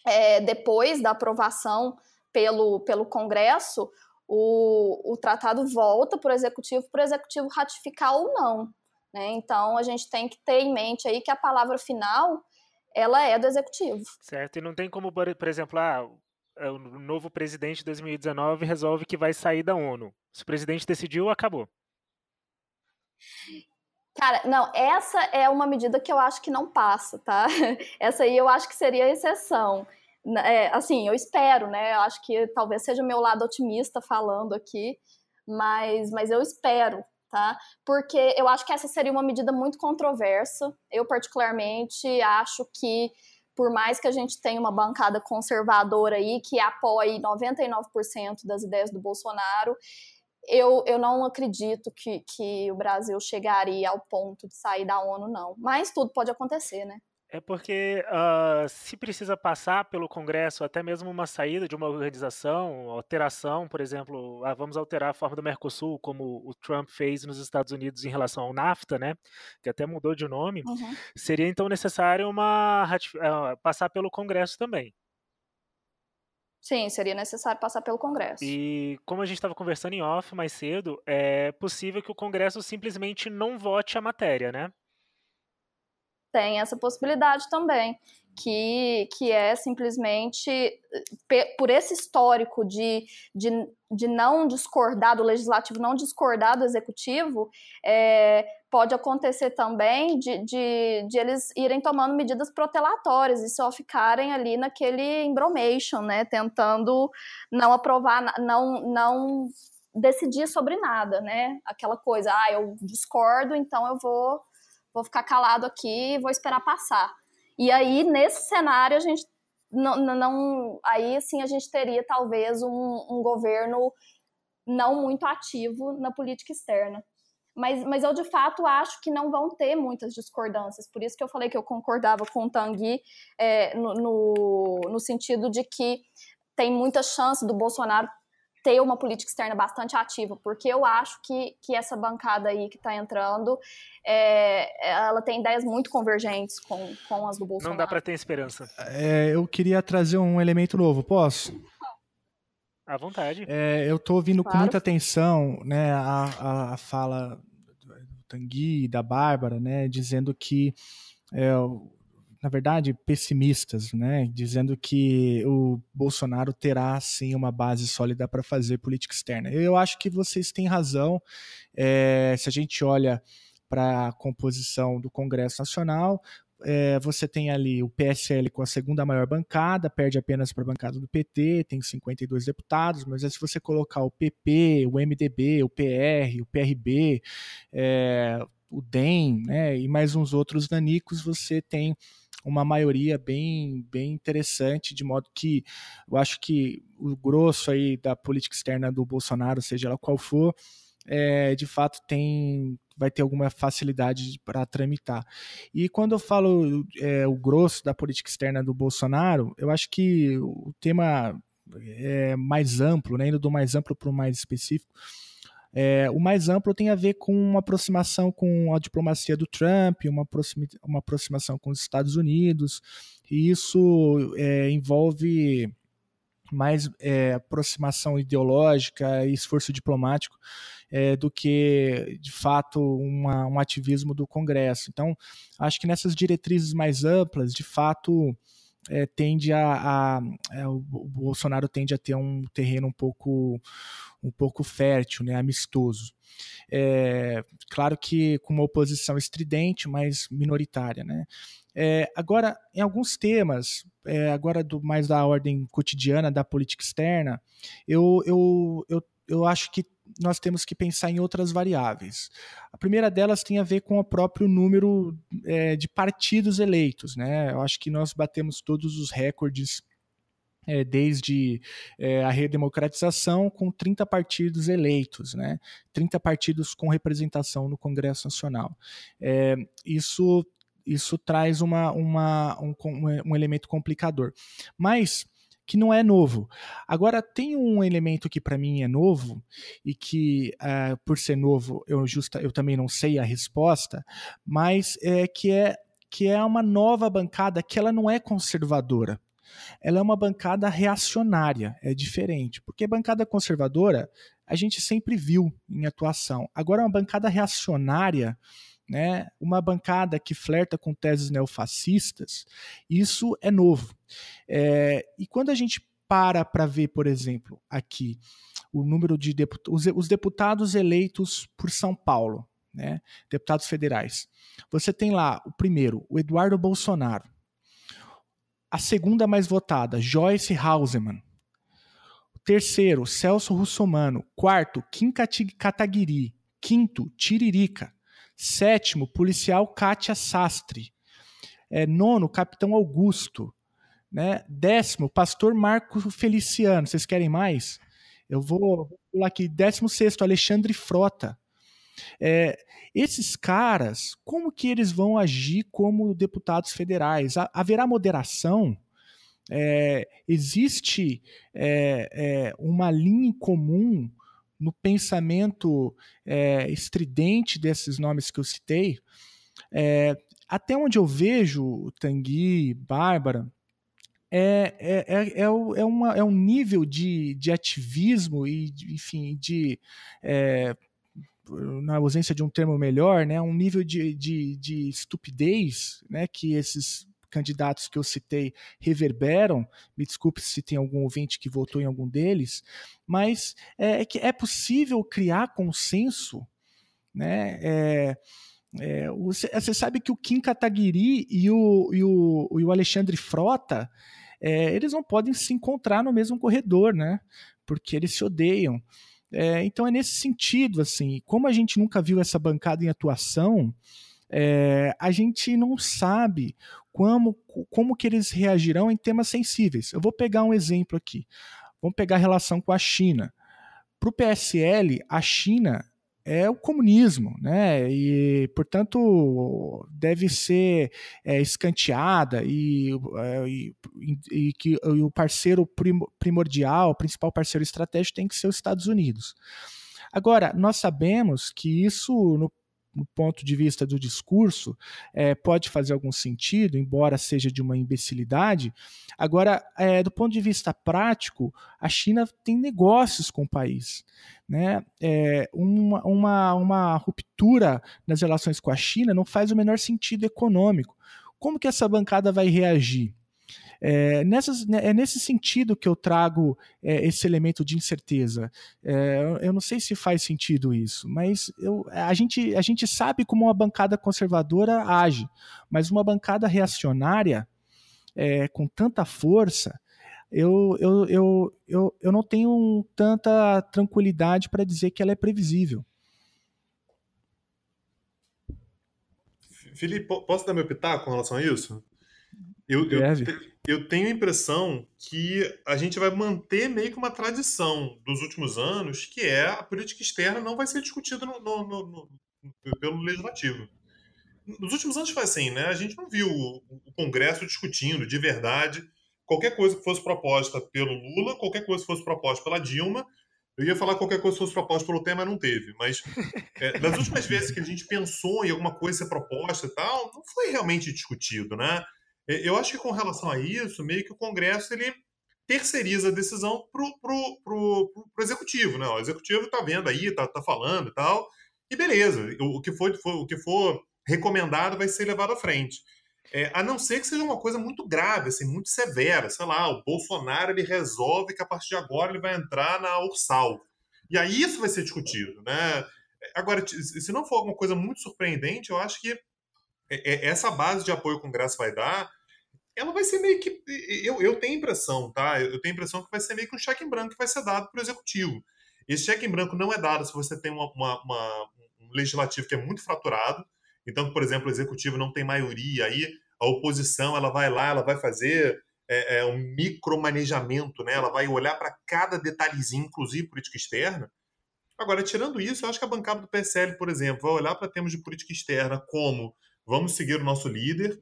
é, depois da aprovação pelo, pelo Congresso, o, o tratado volta para o executivo, para o executivo ratificar ou não. Né? Então a gente tem que ter em mente aí que a palavra final ela é do executivo. Certo, e não tem como, por exemplo, ah, o novo presidente de 2019 resolve que vai sair da ONU. Se o presidente decidiu, acabou. Cara, não, essa é uma medida que eu acho que não passa, tá? Essa aí eu acho que seria exceção. É, assim, eu espero, né? Eu acho que talvez seja o meu lado otimista falando aqui, mas, mas eu espero, tá? Porque eu acho que essa seria uma medida muito controversa. Eu, particularmente, acho que por mais que a gente tenha uma bancada conservadora aí que apoie 99% das ideias do Bolsonaro, eu, eu não acredito que, que o Brasil chegaria ao ponto de sair da ONU, não. Mas tudo pode acontecer, né? É porque uh, se precisa passar pelo Congresso até mesmo uma saída de uma organização, alteração, por exemplo, ah, vamos alterar a forma do Mercosul, como o Trump fez nos Estados Unidos em relação ao NAFTA, né, que até mudou de nome, uhum. seria então necessário uma uh, passar pelo Congresso também. Sim, seria necessário passar pelo Congresso. E como a gente estava conversando em off mais cedo, é possível que o Congresso simplesmente não vote a matéria, né? Tem essa possibilidade também que, que é simplesmente por esse histórico de, de, de não discordar do legislativo, não discordar do executivo, é, pode acontecer também de, de, de, eles irem tomando medidas protelatórias e só ficarem ali naquele embromation, né, tentando não aprovar, não, não decidir sobre nada, né, aquela coisa, ah, eu discordo, então eu vou, vou ficar calado aqui e vou esperar passar. E aí, nesse cenário, a gente não, não aí sim a gente teria talvez um, um governo não muito ativo na política externa. Mas, mas eu de fato acho que não vão ter muitas discordâncias. Por isso que eu falei que eu concordava com o Tanguy é, no, no, no sentido de que tem muita chance do Bolsonaro ter uma política externa bastante ativa, porque eu acho que, que essa bancada aí que está entrando, é, ela tem ideias muito convergentes com, com as do Bolsonaro. Não dá para ter esperança. É, eu queria trazer um elemento novo, posso? À vontade. É, eu estou ouvindo claro. com muita atenção né, a, a, a fala do Tanguy, da Bárbara, né, dizendo que é, na verdade, pessimistas, né, dizendo que o Bolsonaro terá sim uma base sólida para fazer política externa. Eu acho que vocês têm razão. É, se a gente olha para a composição do Congresso Nacional, é, você tem ali o PSL com a segunda maior bancada, perde apenas para a bancada do PT, tem 52 deputados, mas se você colocar o PP, o MDB, o PR, o PRB, é, o DEM né, e mais uns outros nanicos, você tem uma maioria bem, bem interessante, de modo que eu acho que o grosso aí da política externa do Bolsonaro, seja ela qual for, é, de fato tem vai ter alguma facilidade para tramitar. E quando eu falo é, o grosso da política externa do Bolsonaro, eu acho que o tema é mais amplo, né, indo do mais amplo para o mais específico, é, o mais amplo tem a ver com uma aproximação com a diplomacia do Trump, uma, uma aproximação com os Estados Unidos, e isso é, envolve mais é, aproximação ideológica e esforço diplomático é, do que, de fato, uma, um ativismo do Congresso. Então, acho que nessas diretrizes mais amplas, de fato, é, tende a, a é, o Bolsonaro tende a ter um terreno um pouco um pouco fértil, né, amistoso. É, claro que com uma oposição estridente, mas minoritária, né? É, agora, em alguns temas, é, agora do, mais da ordem cotidiana da política externa, eu, eu, eu, eu acho que nós temos que pensar em outras variáveis. A primeira delas tem a ver com o próprio número é, de partidos eleitos. Né? Eu acho que nós batemos todos os recordes é, desde é, a redemocratização, com 30 partidos eleitos, né? 30 partidos com representação no Congresso Nacional. É, isso isso traz uma, uma, um, um elemento complicador. Mas que não é novo. Agora, tem um elemento que para mim é novo e que, uh, por ser novo, eu, justa, eu também não sei a resposta, mas é que é que é uma nova bancada que ela não é conservadora. Ela é uma bancada reacionária, é diferente, porque bancada conservadora a gente sempre viu em atuação. Agora, uma bancada reacionária, né, uma bancada que flerta com teses neofascistas, isso é novo. É, e quando a gente para para ver, por exemplo, aqui o número de deputados, os deputados eleitos por São Paulo, né, deputados federais, você tem lá o primeiro, o Eduardo Bolsonaro, a segunda mais votada, Joyce Hausemann, o terceiro, Celso Russomano, quarto, Kim Kataguiri, quinto, Tiririca, Sétimo, policial Kátia Sastre. É, nono, capitão Augusto. Né? Décimo, pastor Marco Feliciano. Vocês querem mais? Eu vou pular aqui. Décimo sexto, Alexandre Frota. É, esses caras, como que eles vão agir como deputados federais? Haverá moderação? É, existe é, é uma linha em comum no pensamento é, estridente desses nomes que eu citei, é, até onde eu vejo Tanguy, Bárbara, é, é, é, é, é, uma, é um nível de, de ativismo e, enfim, de. É, na ausência de um termo melhor, né, um nível de, de, de estupidez né, que esses candidatos que eu citei reverberam. Me desculpe se tem algum ouvinte que votou em algum deles, mas é, é que é possível criar consenso, né? É, é, você, você, sabe que o Kim Kataguiri e o, e o, e o Alexandre Frota, é, eles não podem se encontrar no mesmo corredor, né? Porque eles se odeiam. É, então é nesse sentido, assim, como a gente nunca viu essa bancada em atuação, é, a gente não sabe como, como que eles reagirão em temas sensíveis. Eu vou pegar um exemplo aqui. Vamos pegar a relação com a China. Para o PSL, a China é o comunismo, né? E, portanto, deve ser é, escanteada e, é, e, e que e o parceiro primordial, o principal parceiro estratégico tem que ser os Estados Unidos. Agora, nós sabemos que isso, no no ponto de vista do discurso, é, pode fazer algum sentido, embora seja de uma imbecilidade. Agora, é, do ponto de vista prático, a China tem negócios com o país. Né? É, uma, uma, uma ruptura nas relações com a China não faz o menor sentido econômico. Como que essa bancada vai reagir? É, nessas, né, é nesse sentido que eu trago é, esse elemento de incerteza. É, eu não sei se faz sentido isso, mas eu, a, gente, a gente sabe como uma bancada conservadora age, mas uma bancada reacionária é, com tanta força. Eu, eu, eu, eu, eu não tenho tanta tranquilidade para dizer que ela é previsível. Felipe, posso dar meu pitaco com relação a isso? Eu, eu, eu, tenho a impressão que a gente vai manter meio que uma tradição dos últimos anos, que é a política externa não vai ser discutida no, no, no, pelo legislativo. Nos últimos anos foi assim, né? A gente não viu o, o Congresso discutindo de verdade qualquer coisa que fosse proposta pelo Lula, qualquer coisa que fosse proposta pela Dilma. Eu ia falar qualquer coisa que fosse proposta pelo Temer, mas não teve. Mas é, nas últimas vezes que a gente pensou em alguma coisa ser proposta e tal, não foi realmente discutido, né? Eu acho que com relação a isso, meio que o Congresso ele terceiriza a decisão para o executivo, né? O executivo está vendo aí, está tá falando e tal, e beleza, o, que for, for, o que for recomendado vai ser levado à frente. É, a não ser que seja uma coisa muito grave, assim, muito severa. Sei lá, o Bolsonaro ele resolve que a partir de agora ele vai entrar na Ursal. E aí isso vai ser discutido, né? Agora, se não for alguma coisa muito surpreendente, eu acho que é, é, essa base de apoio que o Congresso vai dar, ela vai ser meio que. Eu, eu tenho impressão, tá? Eu tenho impressão que vai ser meio que um cheque em branco que vai ser dado para o Executivo. Esse cheque em branco não é dado se você tem uma, uma, uma, um legislativo que é muito fraturado. Então, por exemplo, o Executivo não tem maioria, aí a oposição ela vai lá, ela vai fazer é, é, um micromanejamento, né? ela vai olhar para cada detalhezinho, inclusive política externa. Agora, tirando isso, eu acho que a bancada do PSL, por exemplo, vai olhar para temas de política externa como vamos seguir o nosso líder.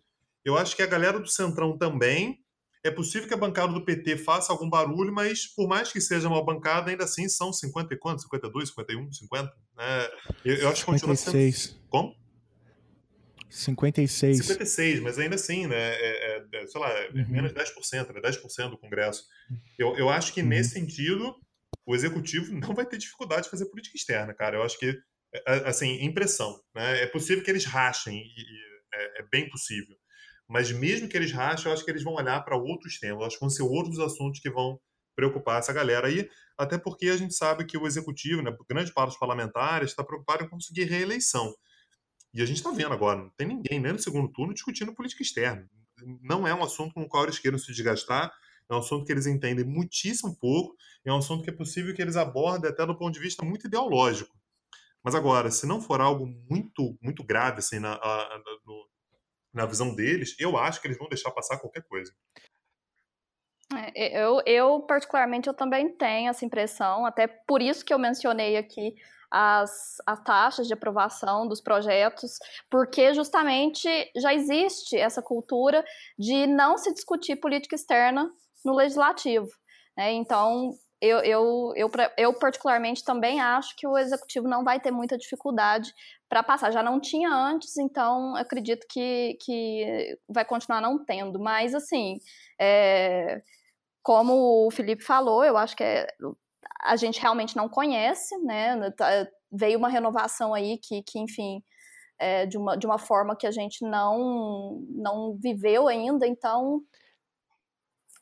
Eu acho que a galera do Centrão também. É possível que a bancada do PT faça algum barulho, mas por mais que seja uma bancada, ainda assim são 50 e quanto? 52, 51, 50? Né? Eu, eu acho que continua sendo. Como? 56. 56, mas ainda assim, né? É, é, é sei lá, é uhum. menos de 10%, né? 10% do Congresso. Eu, eu acho que uhum. nesse sentido, o Executivo não vai ter dificuldade de fazer política externa, cara. Eu acho que é, é, assim, impressão. Né? É possível que eles rachem, e, é, é, bem possível. Mas mesmo que eles rachem, eu acho que eles vão olhar para outros temas, acho que vão ser outros assuntos que vão preocupar essa galera aí, até porque a gente sabe que o executivo, né, grande parte dos parlamentares, está preocupado em conseguir reeleição. E a gente está vendo agora, não tem ninguém, nem no segundo turno, discutindo política externa. Não é um assunto com o qual eles queiram se desgastar, é um assunto que eles entendem muitíssimo pouco, é um assunto que é possível que eles abordem até do ponto de vista muito ideológico. Mas agora, se não for algo muito, muito grave assim, na, a, no, na visão deles, eu acho que eles vão deixar passar qualquer coisa. É, eu, eu, particularmente, eu também tenho essa impressão, até por isso que eu mencionei aqui as, as taxas de aprovação dos projetos, porque justamente já existe essa cultura de não se discutir política externa no legislativo. Né? Então, eu, eu, eu, eu, particularmente também acho que o executivo não vai ter muita dificuldade para passar. Já não tinha antes, então acredito que, que vai continuar não tendo. Mas, assim, é, como o Felipe falou, eu acho que é, a gente realmente não conhece, né? Tá, veio uma renovação aí que, que enfim, é, de, uma, de uma forma que a gente não, não viveu ainda, então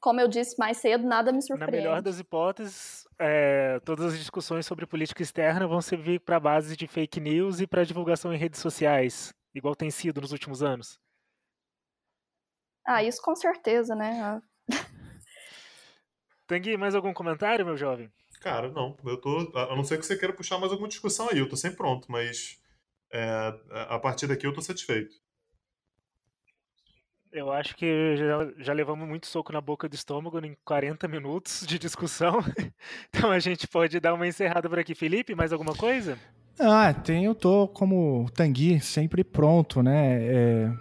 como eu disse mais cedo, nada me surpreende. Na melhor das hipóteses, é, todas as discussões sobre política externa vão servir para base de fake news e para divulgação em redes sociais, igual tem sido nos últimos anos. Ah, isso com certeza, né? Ah. Tangui, mais algum comentário, meu jovem? Cara, não. Eu tô. A não ser que você queira puxar mais alguma discussão aí, eu tô sempre pronto, mas é, a partir daqui eu tô satisfeito. Eu acho que já, já, levamos muito soco na boca do estômago em 40 minutos de discussão. Então a gente pode dar uma encerrada por aqui. Felipe, mais alguma coisa? Ah, tenho, tô como Tangui, sempre pronto, né? É,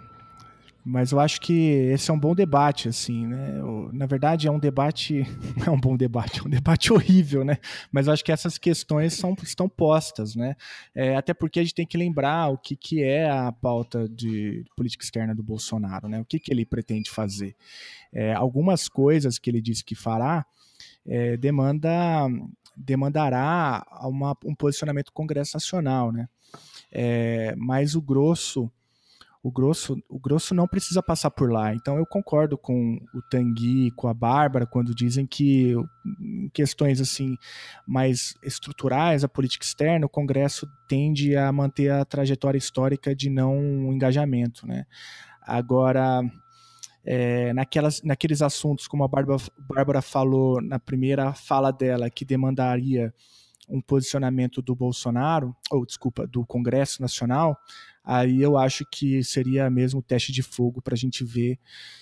mas eu acho que esse é um bom debate, assim, né? Na verdade, é um debate, não é um bom debate, é um debate horrível, né? Mas eu acho que essas questões são, estão postas, né? É, até porque a gente tem que lembrar o que, que é a pauta de política externa do Bolsonaro, né? O que, que ele pretende fazer. É, algumas coisas que ele disse que fará é, demanda, demandará uma, um posicionamento do Congresso Nacional, né? É, mas o grosso o grosso, o grosso não precisa passar por lá. Então eu concordo com o Tanguy, com a Bárbara, quando dizem que em questões assim mais estruturais, a política externa, o Congresso tende a manter a trajetória histórica de não engajamento. Né? Agora, é, naquelas, naqueles assuntos, como a Bárbara, Bárbara falou na primeira fala dela, que demandaria um posicionamento do Bolsonaro, ou desculpa, do Congresso Nacional, aí eu acho que seria mesmo teste de fogo para a gente ver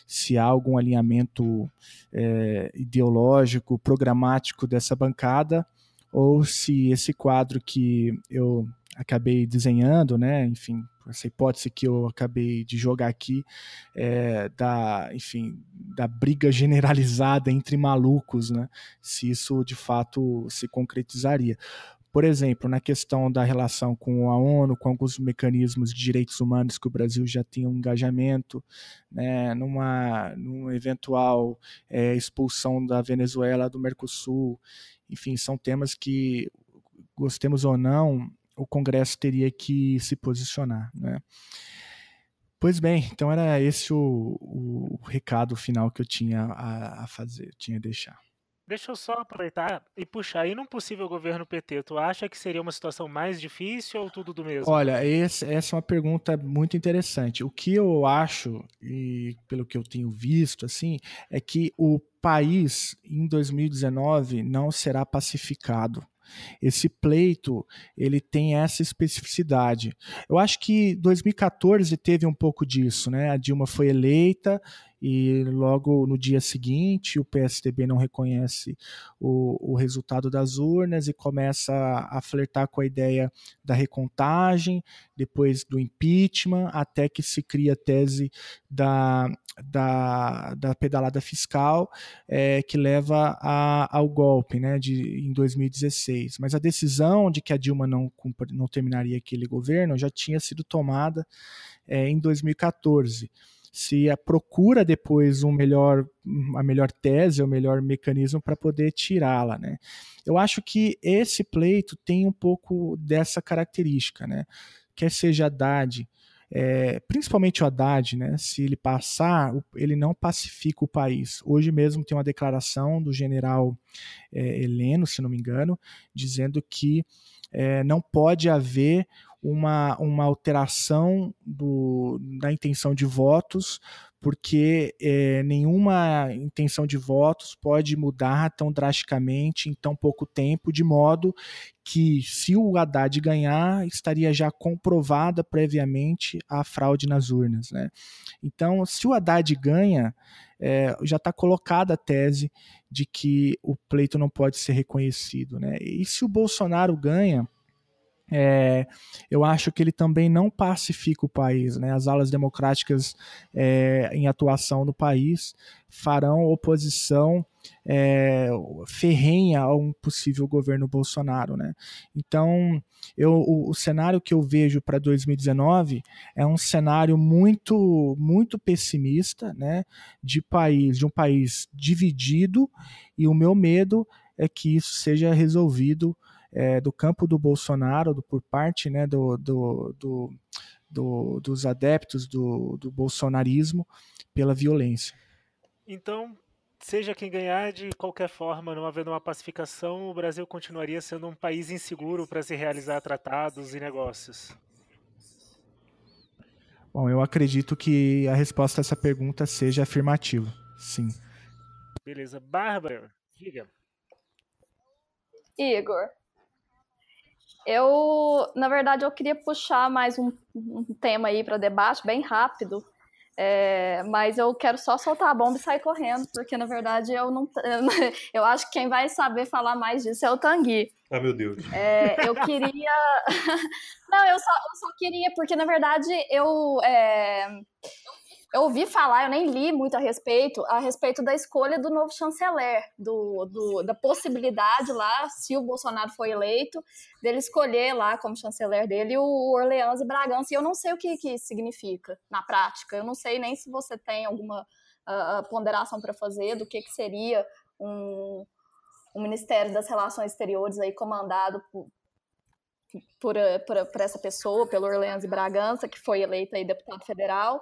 se há algum alinhamento é, ideológico, programático dessa bancada, ou se esse quadro que eu acabei desenhando, né, enfim, essa hipótese que eu acabei de jogar aqui é, da, enfim, da briga generalizada entre malucos, né? Se isso de fato se concretizaria. Por exemplo, na questão da relação com a ONU, com alguns mecanismos de direitos humanos que o Brasil já tinha um engajamento, né, numa, numa eventual é, expulsão da Venezuela do Mercosul, enfim, são temas que, gostemos ou não, o Congresso teria que se posicionar. Né? Pois bem, então era esse o, o recado final que eu tinha a, a fazer, tinha a deixar. Deixa eu só aproveitar e puxar. E num possível governo PT, tu acha que seria uma situação mais difícil ou tudo do mesmo? Olha, esse, essa é uma pergunta muito interessante. O que eu acho, e pelo que eu tenho visto, assim, é que o país em 2019 não será pacificado. Esse pleito, ele tem essa especificidade. Eu acho que 2014 teve um pouco disso, né? A Dilma foi eleita e logo no dia seguinte o PSDB não reconhece o, o resultado das urnas e começa a, flertar com a ideia da recontagem, depois do impeachment, até que se cria a tese da, da, da pedalada fiscal é, que leva a, ao golpe né, de, em 2016. Mas a decisão de que a Dilma não, não terminaria aquele governo já tinha sido tomada é, em 2014 se procura depois um melhor, a melhor tese, o melhor mecanismo para poder tirá-la, né? Eu acho que esse pleito tem um pouco dessa característica, né? Quer seja Haddad, é, principalmente o Haddad, né? Se ele passar, ele não pacifica o país. Hoje mesmo tem uma declaração do general é, Heleno, se não me engano, dizendo que é, não pode haver uma, uma alteração do, da intenção de votos, porque é, nenhuma intenção de votos pode mudar tão drasticamente em tão pouco tempo, de modo que, se o Haddad ganhar, estaria já comprovada previamente a fraude nas urnas. Né? Então, se o Haddad ganha, é, já está colocada a tese de que o pleito não pode ser reconhecido. Né? E se o Bolsonaro ganha, é, eu acho que ele também não pacifica o país. Né? As alas democráticas é, em atuação no país farão oposição é, ferrenha a um possível governo Bolsonaro. Né? Então, eu, o, o cenário que eu vejo para 2019 é um cenário muito, muito pessimista né? de país, de um país dividido, e o meu medo é que isso seja resolvido é, do campo do Bolsonaro, do, por parte né, do, do, do, do dos adeptos do, do bolsonarismo pela violência. Então, seja quem ganhar, de qualquer forma, não havendo uma pacificação, o Brasil continuaria sendo um país inseguro para se realizar tratados e negócios? Bom, eu acredito que a resposta a essa pergunta seja afirmativa. Sim. Beleza. Bárbara, diga. Igor, eu, na verdade, eu queria puxar mais um, um tema aí para debate, bem rápido, é, mas eu quero só soltar a bomba e sair correndo, porque na verdade eu não. Eu acho que quem vai saber falar mais disso é o Tanguy. Ah, meu Deus. É, eu queria. não, eu só, eu só queria, porque na verdade eu. É eu ouvi falar, eu nem li muito a respeito, a respeito da escolha do novo chanceler, do, do, da possibilidade lá, se o Bolsonaro foi eleito, dele escolher lá como chanceler dele o Orleans e Bragança. E eu não sei o que, que significa na prática. Eu não sei nem se você tem alguma uh, ponderação para fazer do que, que seria um, um Ministério das Relações Exteriores aí comandado por, por, por, por, essa pessoa, pelo Orleans e Bragança, que foi eleito aí deputado federal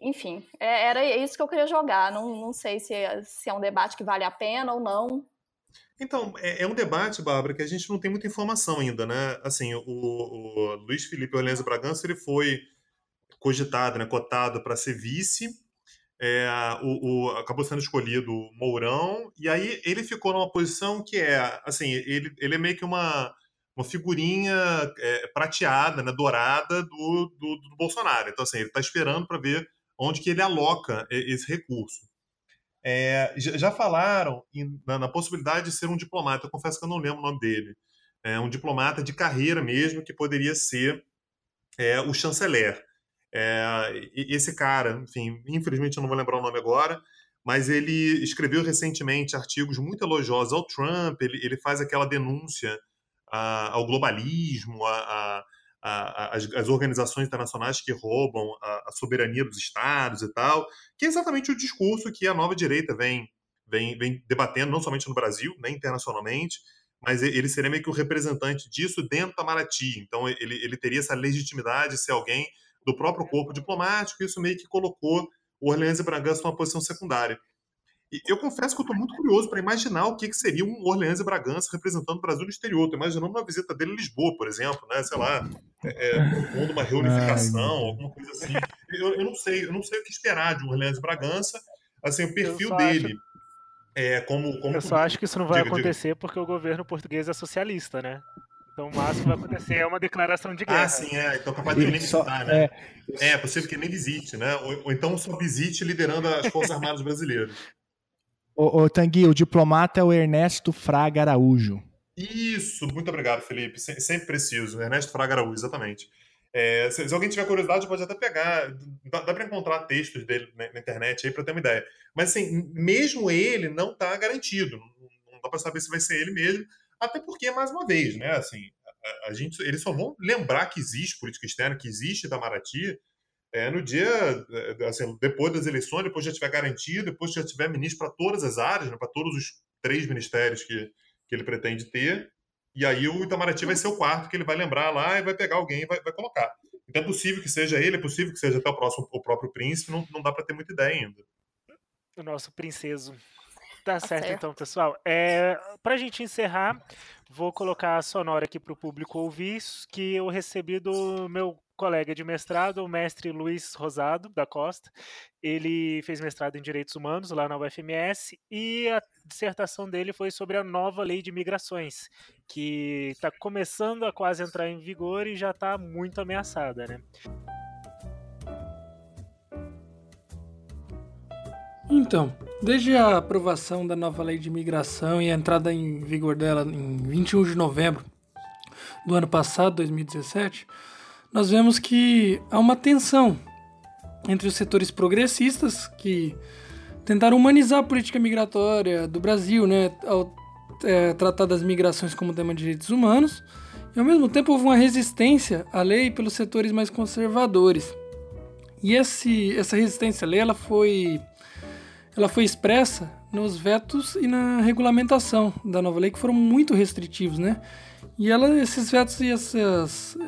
enfim, é, era isso que eu queria jogar. Não, não sei se é, se é um debate que vale a pena ou não. Então, é, é, um debate, Bárbara, que a gente não tem muita informação ainda, né? Assim, o, o Luiz Felipe Orleans Bragança, ele foi cogitado, né, cotado para ser vice, é, o, o, acabou sendo escolhido Mourão, e aí ele ficou numa posição que é, assim, ele, ele é meio que uma, uma figurinha é, prateada, né, dourada do, do, do Bolsonaro. Então, assim, ele está esperando para ver onde que ele aloca esse recurso. É, já falaram na, na, possibilidade de ser um diplomata, eu confesso que eu não lembro o nome dele, é, um diplomata de carreira mesmo, que poderia ser é, o chanceler. É, esse cara, enfim, infelizmente eu não vou lembrar o nome agora, mas ele escreveu recentemente artigos muito elogiosos ao Trump, ele, ele faz aquela denúncia a, ao globalismo, a, a a, as, as, organizações internacionais que roubam a, a, soberania dos estados e tal, que é exatamente o discurso que a nova direita vem, vem, vem debatendo, não somente no Brasil, né, internacionalmente, mas ele seria meio que o representante disso dentro da Maraty. Então, ele, ele teria essa legitimidade de ser alguém do próprio corpo diplomático, e isso meio que colocou o Orleans e Bragança numa posição secundária. E eu confesso que eu estou muito curioso para imaginar o que, que seria um Orleans e Bragança representando o Brasil no exterior. Estou imaginando uma visita dele em Lisboa, por exemplo, né? Sei lá, é, é uma reunificação, Ai, alguma coisa assim. Eu, eu, não sei, eu não sei o que esperar de um Orleans e Bragança. Assim, o perfil dele. Acho... É, como, como eu só acho que isso não vai diga, acontecer diga. porque o governo português é socialista, né? Então o máximo que vai acontecer é uma declaração de guerra. Ah, sim, é. Então capaz de nem visitar, né? É, é possível que nem visite, né? Ou, ou, então só visite liderando as Forças Armadas Brasileiras. Ô, ô o diplomata é o Ernesto Fraga Araújo. Isso, muito obrigado, Felipe. Sempre preciso. Ernesto Fraga Araújo, exatamente. É, se, se, alguém tiver curiosidade, pode até pegar. Dá, dá para encontrar textos dele na, na internet aí para ter uma ideia. Mas assim, mesmo ele não está garantido. Não, não dá para saber se vai ser ele mesmo. Até porque, mais uma vez, né? Assim, a, a gente, eles só vão lembrar que existe política externa, que existe Itamaraty, é, no dia, é, assim, depois das eleições, depois já tiver garantido, depois já tiver ministro para todas as áreas, né, para todos os três ministérios que, que ele pretende ter, e aí o Itamaraty vai ser o quarto que ele vai lembrar lá e vai pegar alguém e vai, vai colocar. Então é possível que seja ele, é possível que seja até o próximo o próprio príncipe, não, não dá para ter muita ideia ainda. O nosso princeso. Tá, tá certo, certo, então, pessoal. É, para a gente encerrar, vou colocar a sonora aqui para o público ouvir, que eu recebi do meu colega de mestrado, o mestre Luiz Rosado da Costa. Ele fez mestrado em Direitos Humanos lá na UFMS e a dissertação dele foi sobre a nova lei de migrações, que está começando a quase entrar em vigor e já está muito ameaçada, né? Então, desde a aprovação da nova lei de imigração e a entrada em vigor dela em 21 de novembro do ano passado, 2017, nós vemos que há uma tensão entre os setores progressistas que tentaram humanizar a política migratória do Brasil, né, ao é, tratar das migrações como tema de direitos humanos, e ao mesmo tempo houve uma resistência à lei pelos setores mais conservadores. E esse, essa resistência à lei ela foi, ela foi expressa nos vetos e na regulamentação da nova lei, que foram muito restritivos, né? E ela, esses vetos e essa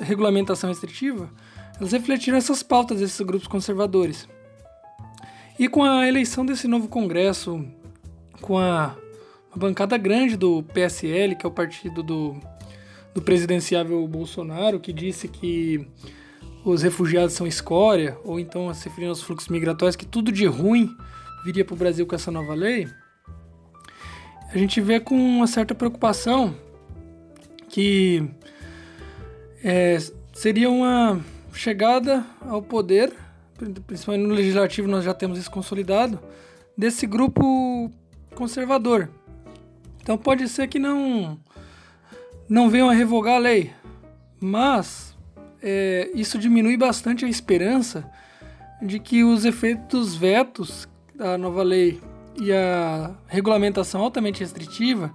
regulamentação restritiva, elas refletiram essas pautas desses grupos conservadores. E com a eleição desse novo Congresso, com a, a bancada grande do PSL, que é o partido do, do presidenciável Bolsonaro, que disse que os refugiados são escória, ou então se referindo aos fluxos migratórios, que tudo de ruim viria para o Brasil com essa nova lei, a gente vê com uma certa preocupação que é, seria uma chegada ao poder, principalmente no legislativo nós já temos isso consolidado, desse grupo conservador. Então pode ser que não não venham a revogar a lei, mas é, isso diminui bastante a esperança de que os efeitos vetos da nova lei e a regulamentação altamente restritiva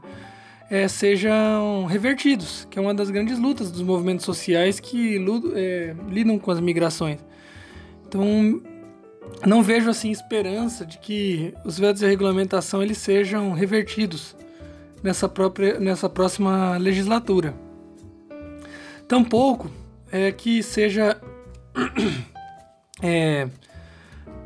é, sejam revertidos, que é uma das grandes lutas dos movimentos sociais que é, lidam com as migrações. Então, não vejo assim esperança de que os vetos de regulamentação eles sejam revertidos nessa, própria, nessa próxima legislatura. Tampouco é que seja é,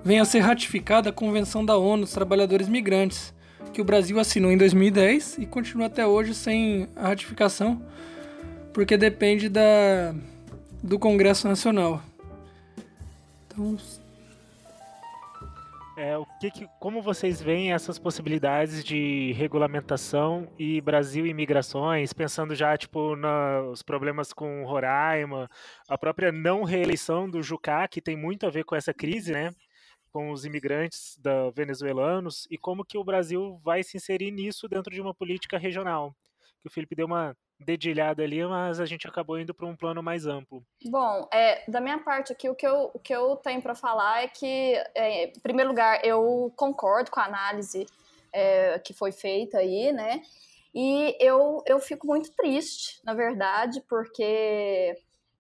venha a ser ratificada a Convenção da ONU dos Trabalhadores Migrantes, que o Brasil assinou em 2010 e continua até hoje sem a ratificação, porque depende da, do Congresso Nacional. Então, é, o que, que, como vocês veem essas possibilidades de regulamentação e Brasil imigrações, pensando já tipo nos problemas com Roraima, a própria não reeleição do Jucá, que tem muito a ver com essa crise, né? Com os imigrantes da venezuelanos e como que o Brasil vai se inserir nisso dentro de uma política regional. Que o Felipe deu uma dedilhada ali, mas a gente acabou indo para um plano mais amplo. Bom, é, da minha parte aqui, o que eu, o que eu tenho para falar é que, é, em primeiro lugar, eu concordo com a análise é, que foi feita aí, né? E eu, eu fico muito triste, na verdade, porque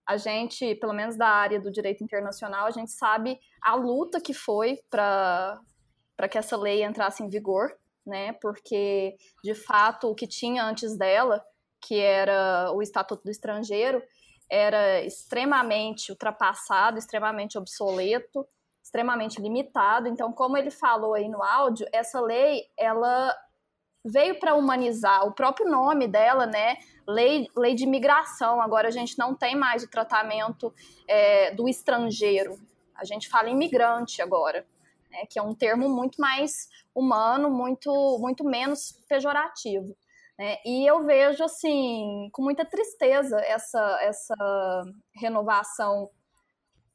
a gente, pelo menos da área do direito internacional, a gente sabe a luta que foi para que essa lei entrasse em vigor, né? Porque, de fato, o que tinha antes dela, que era o Estatuto do Estrangeiro, era extremamente ultrapassado, extremamente obsoleto, extremamente limitado. Então, como ele falou aí no áudio, essa lei ela veio para humanizar o próprio nome dela, né? Lei, lei de imigração. Agora a gente não tem mais o tratamento é, do estrangeiro. A gente fala imigrante agora, né? que é um termo muito mais humano, muito, muito menos pejorativo. Né? E eu vejo assim com muita tristeza essa, essa renovação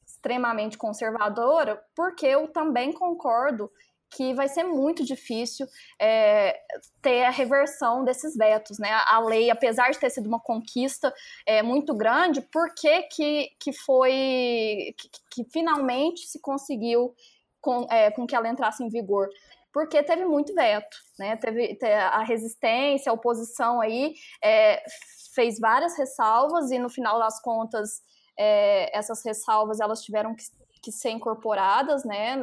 extremamente conservadora, porque eu também concordo que vai ser muito difícil é, ter a reversão desses vetos, né? A lei, apesar de ter sido uma conquista é, muito grande, por que, que, que foi que, que finalmente se conseguiu com, é, com que ela entrasse em vigor? Porque teve muito veto, né? Teve, teve a resistência, a oposição aí é, fez várias ressalvas e no final das contas é, essas ressalvas elas tiveram que, que ser incorporadas, né?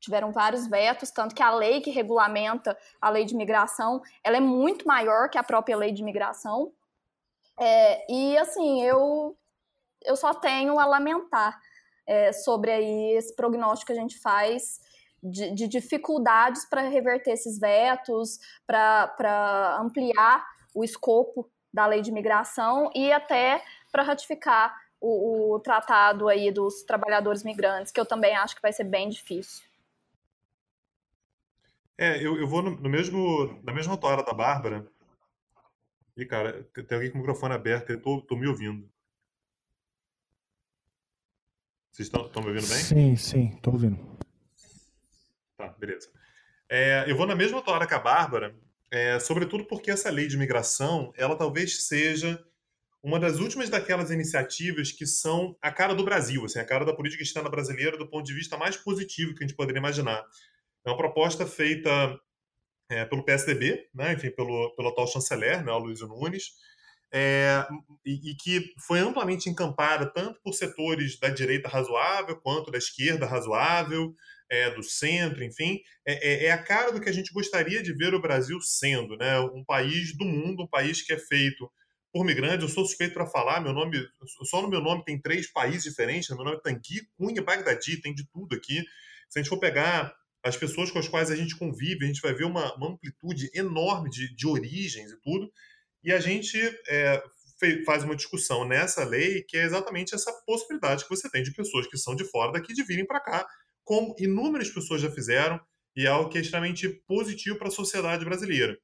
Tiveram vários vetos, tanto que a lei que regulamenta a lei de imigração, ela é muito maior que a própria lei de imigração. É, e assim, eu, eu só tenho a lamentar é, sobre aí esse prognóstico que a gente faz de, de dificuldades para reverter esses vetos, para ampliar o escopo da lei de imigração e até para ratificar o, o, tratado aí dos trabalhadores migrantes, que eu também acho que vai ser bem difícil. É, eu, eu vou no, no mesmo, na mesma toada da Bárbara. E, cara, tem alguém com o microfone aberto, eu tô, tô me ouvindo. Vocês estão me ouvindo bem? Sim, sim, tô ouvindo. Tá, beleza. É, eu vou na mesma toada que a Bárbara, é, sobretudo porque essa lei de imigração, ela talvez seja uma das últimas daquelas iniciativas que são a cara do Brasil, assim, a cara da política externa brasileira do ponto de vista mais positivo que a gente poderia imaginar. É uma proposta feita é, pelo PSDB, né, enfim, pelo, pelo atual chanceler, né, Luiz Nunes, é, e, e, que foi amplamente encampada tanto por setores da direita razoável quanto da esquerda razoável, é, do centro, enfim, é, é, é, a cara do que a gente gostaria de ver o Brasil sendo, né? Um país do mundo, um país que é feito por migrantes. Eu sou suspeito para falar, meu nome, só no meu nome tem três países diferentes. Né? Meu nome é Tanguy, Cunha, Bagdadi, tem de tudo aqui. Se a gente for pegar as pessoas com as quais a gente convive, a gente vai ver uma, uma amplitude enorme de, de, origens e tudo, e a gente é, faz uma discussão nessa lei que é exatamente essa possibilidade que você tem de pessoas que são de fora daqui de virem para cá, como inúmeras pessoas já fizeram, e é algo que é extremamente positivo para a sociedade brasileira.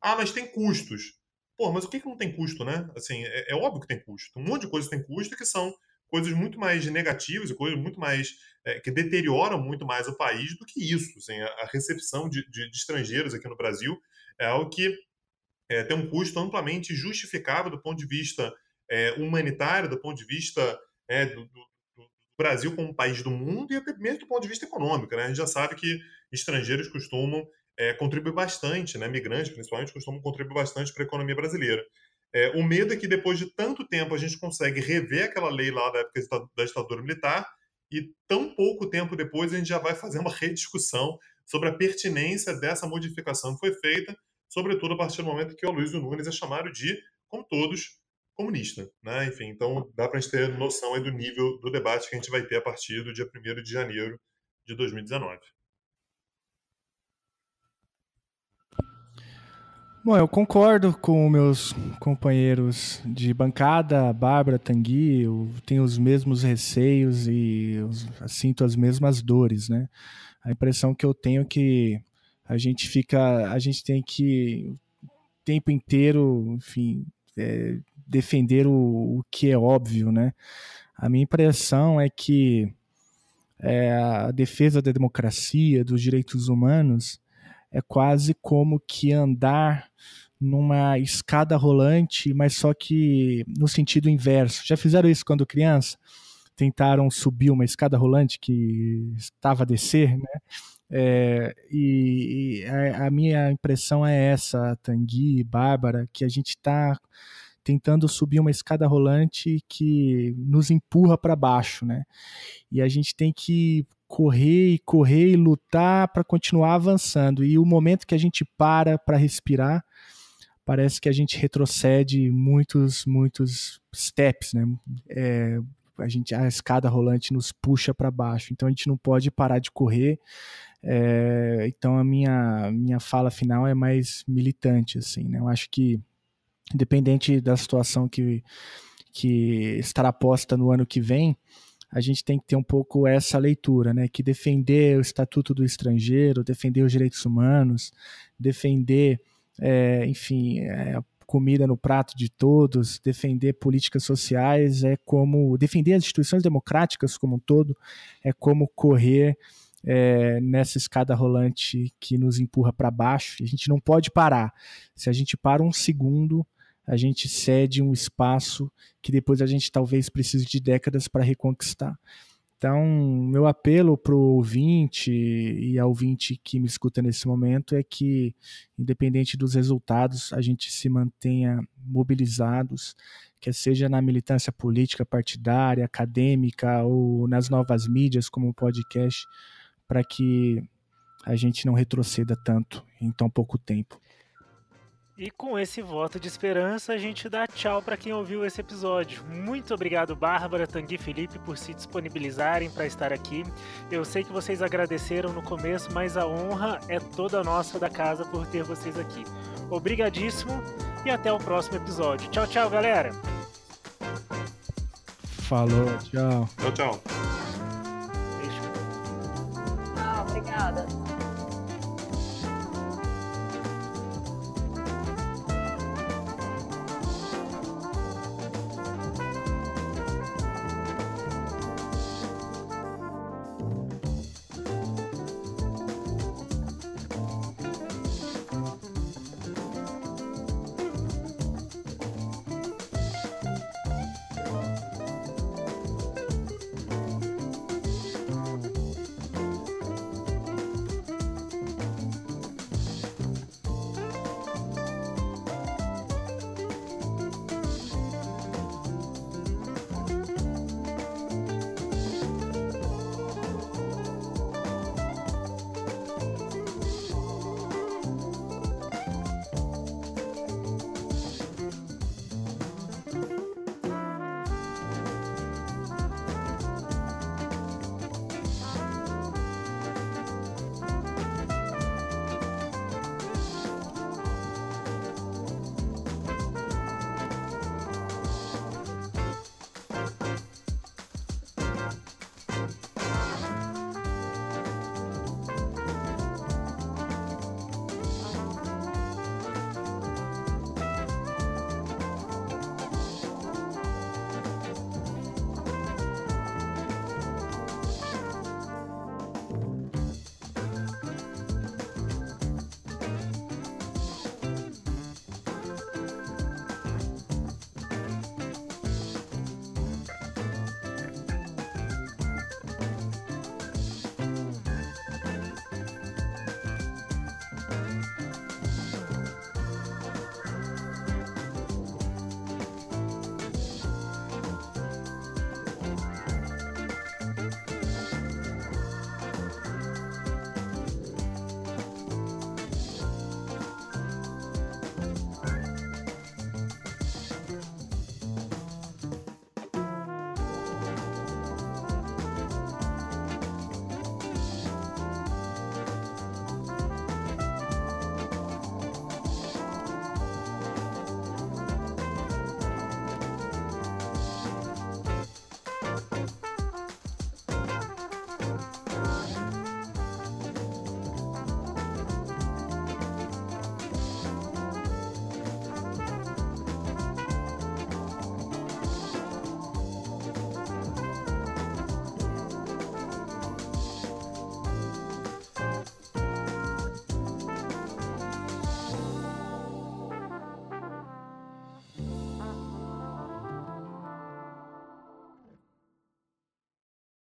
Ah, mas tem custos. Pô, mas o que, que não tem custo, né? Assim, é, é óbvio que tem custo. Um monte de coisas tem custo que são coisas muito mais negativas e coisas muito mais é, que deterioram muito mais o país do que isso. Assim, a, recepção de, de, de, estrangeiros aqui no Brasil é algo que é, tem um custo amplamente justificável do ponto de vista é, humanitário, do ponto de vista é, do, do, do, Brasil como país do mundo e até mesmo do ponto de vista econômico. Né? A gente já sabe que estrangeiros costumam é, contribuir bastante, né? migrantes principalmente, costumam contribuir bastante para a economia brasileira. É, o medo é que depois de tanto tempo a gente consegue rever aquela lei lá da época da ditadura militar e tão pouco tempo depois a gente já vai fazer uma rediscussão sobre a pertinência dessa modificação que foi feita, sobretudo a partir do momento que o Luiz Nunes é chamado de, como todos, comunista. Né? Enfim, então dá para a gente ter noção do nível do debate que a gente vai ter a partir do dia 1 de janeiro de 2019. Bom, eu concordo com meus companheiros de bancada, Bárbara, Tanguy, eu tenho os mesmos receios e sinto as mesmas dores, né? A impressão que eu tenho é que a gente fica, a gente tem que o tempo inteiro, enfim, é, defender o, o, que é óbvio, né? A minha impressão é que é, a defesa da democracia, dos direitos humanos, é quase como que andar numa escada rolante, mas só que no sentido inverso. Já fizeram isso quando criança? Tentaram subir uma escada rolante que estava a descer, né? É, e, a, a, minha impressão é essa, Tanguy, Bárbara, que a gente está tentando subir uma escada rolante que nos empurra para baixo, né? E a gente tem que correr e correr e lutar para continuar avançando. E o momento que a gente para para respirar, parece que a gente retrocede muitos, muitos steps, né? É, a gente a escada rolante nos puxa para baixo, então a gente não pode parar de correr. É, então a minha minha fala final é mais militante, assim, né? Eu acho que independente da situação que que estará posta no ano que vem, a gente tem que ter um pouco essa leitura, né? Que defender o estatuto do estrangeiro, defender os direitos humanos, defender, é, enfim, é, comida no prato de todos, defender políticas sociais é como defender as instituições democráticas como um todo é como correr é, nessa escada rolante que nos empurra para baixo. A gente não pode parar. Se a gente para um segundo, a gente cede um espaço que depois a gente talvez precise de décadas para reconquistar. Então, meu apelo para o ouvinte e ao ouvinte que me escuta nesse momento é que, independente dos resultados, a gente se mantenha mobilizados, quer seja na militância política, partidária, acadêmica ou nas novas mídias, como o podcast, para que a gente não retroceda tanto em tão pouco tempo. E com esse voto de esperança, a gente dá tchau para quem ouviu esse episódio. Muito obrigado, Bárbara, Tanguy e Felipe, por se disponibilizarem para estar aqui. Eu sei que vocês agradeceram no começo, mas a honra é toda nossa da casa por ter vocês aqui. Obrigadíssimo e até o próximo episódio. Tchau, tchau, galera! Falou, tchau. Tchau, tchau. Beijo. Ah, obrigada.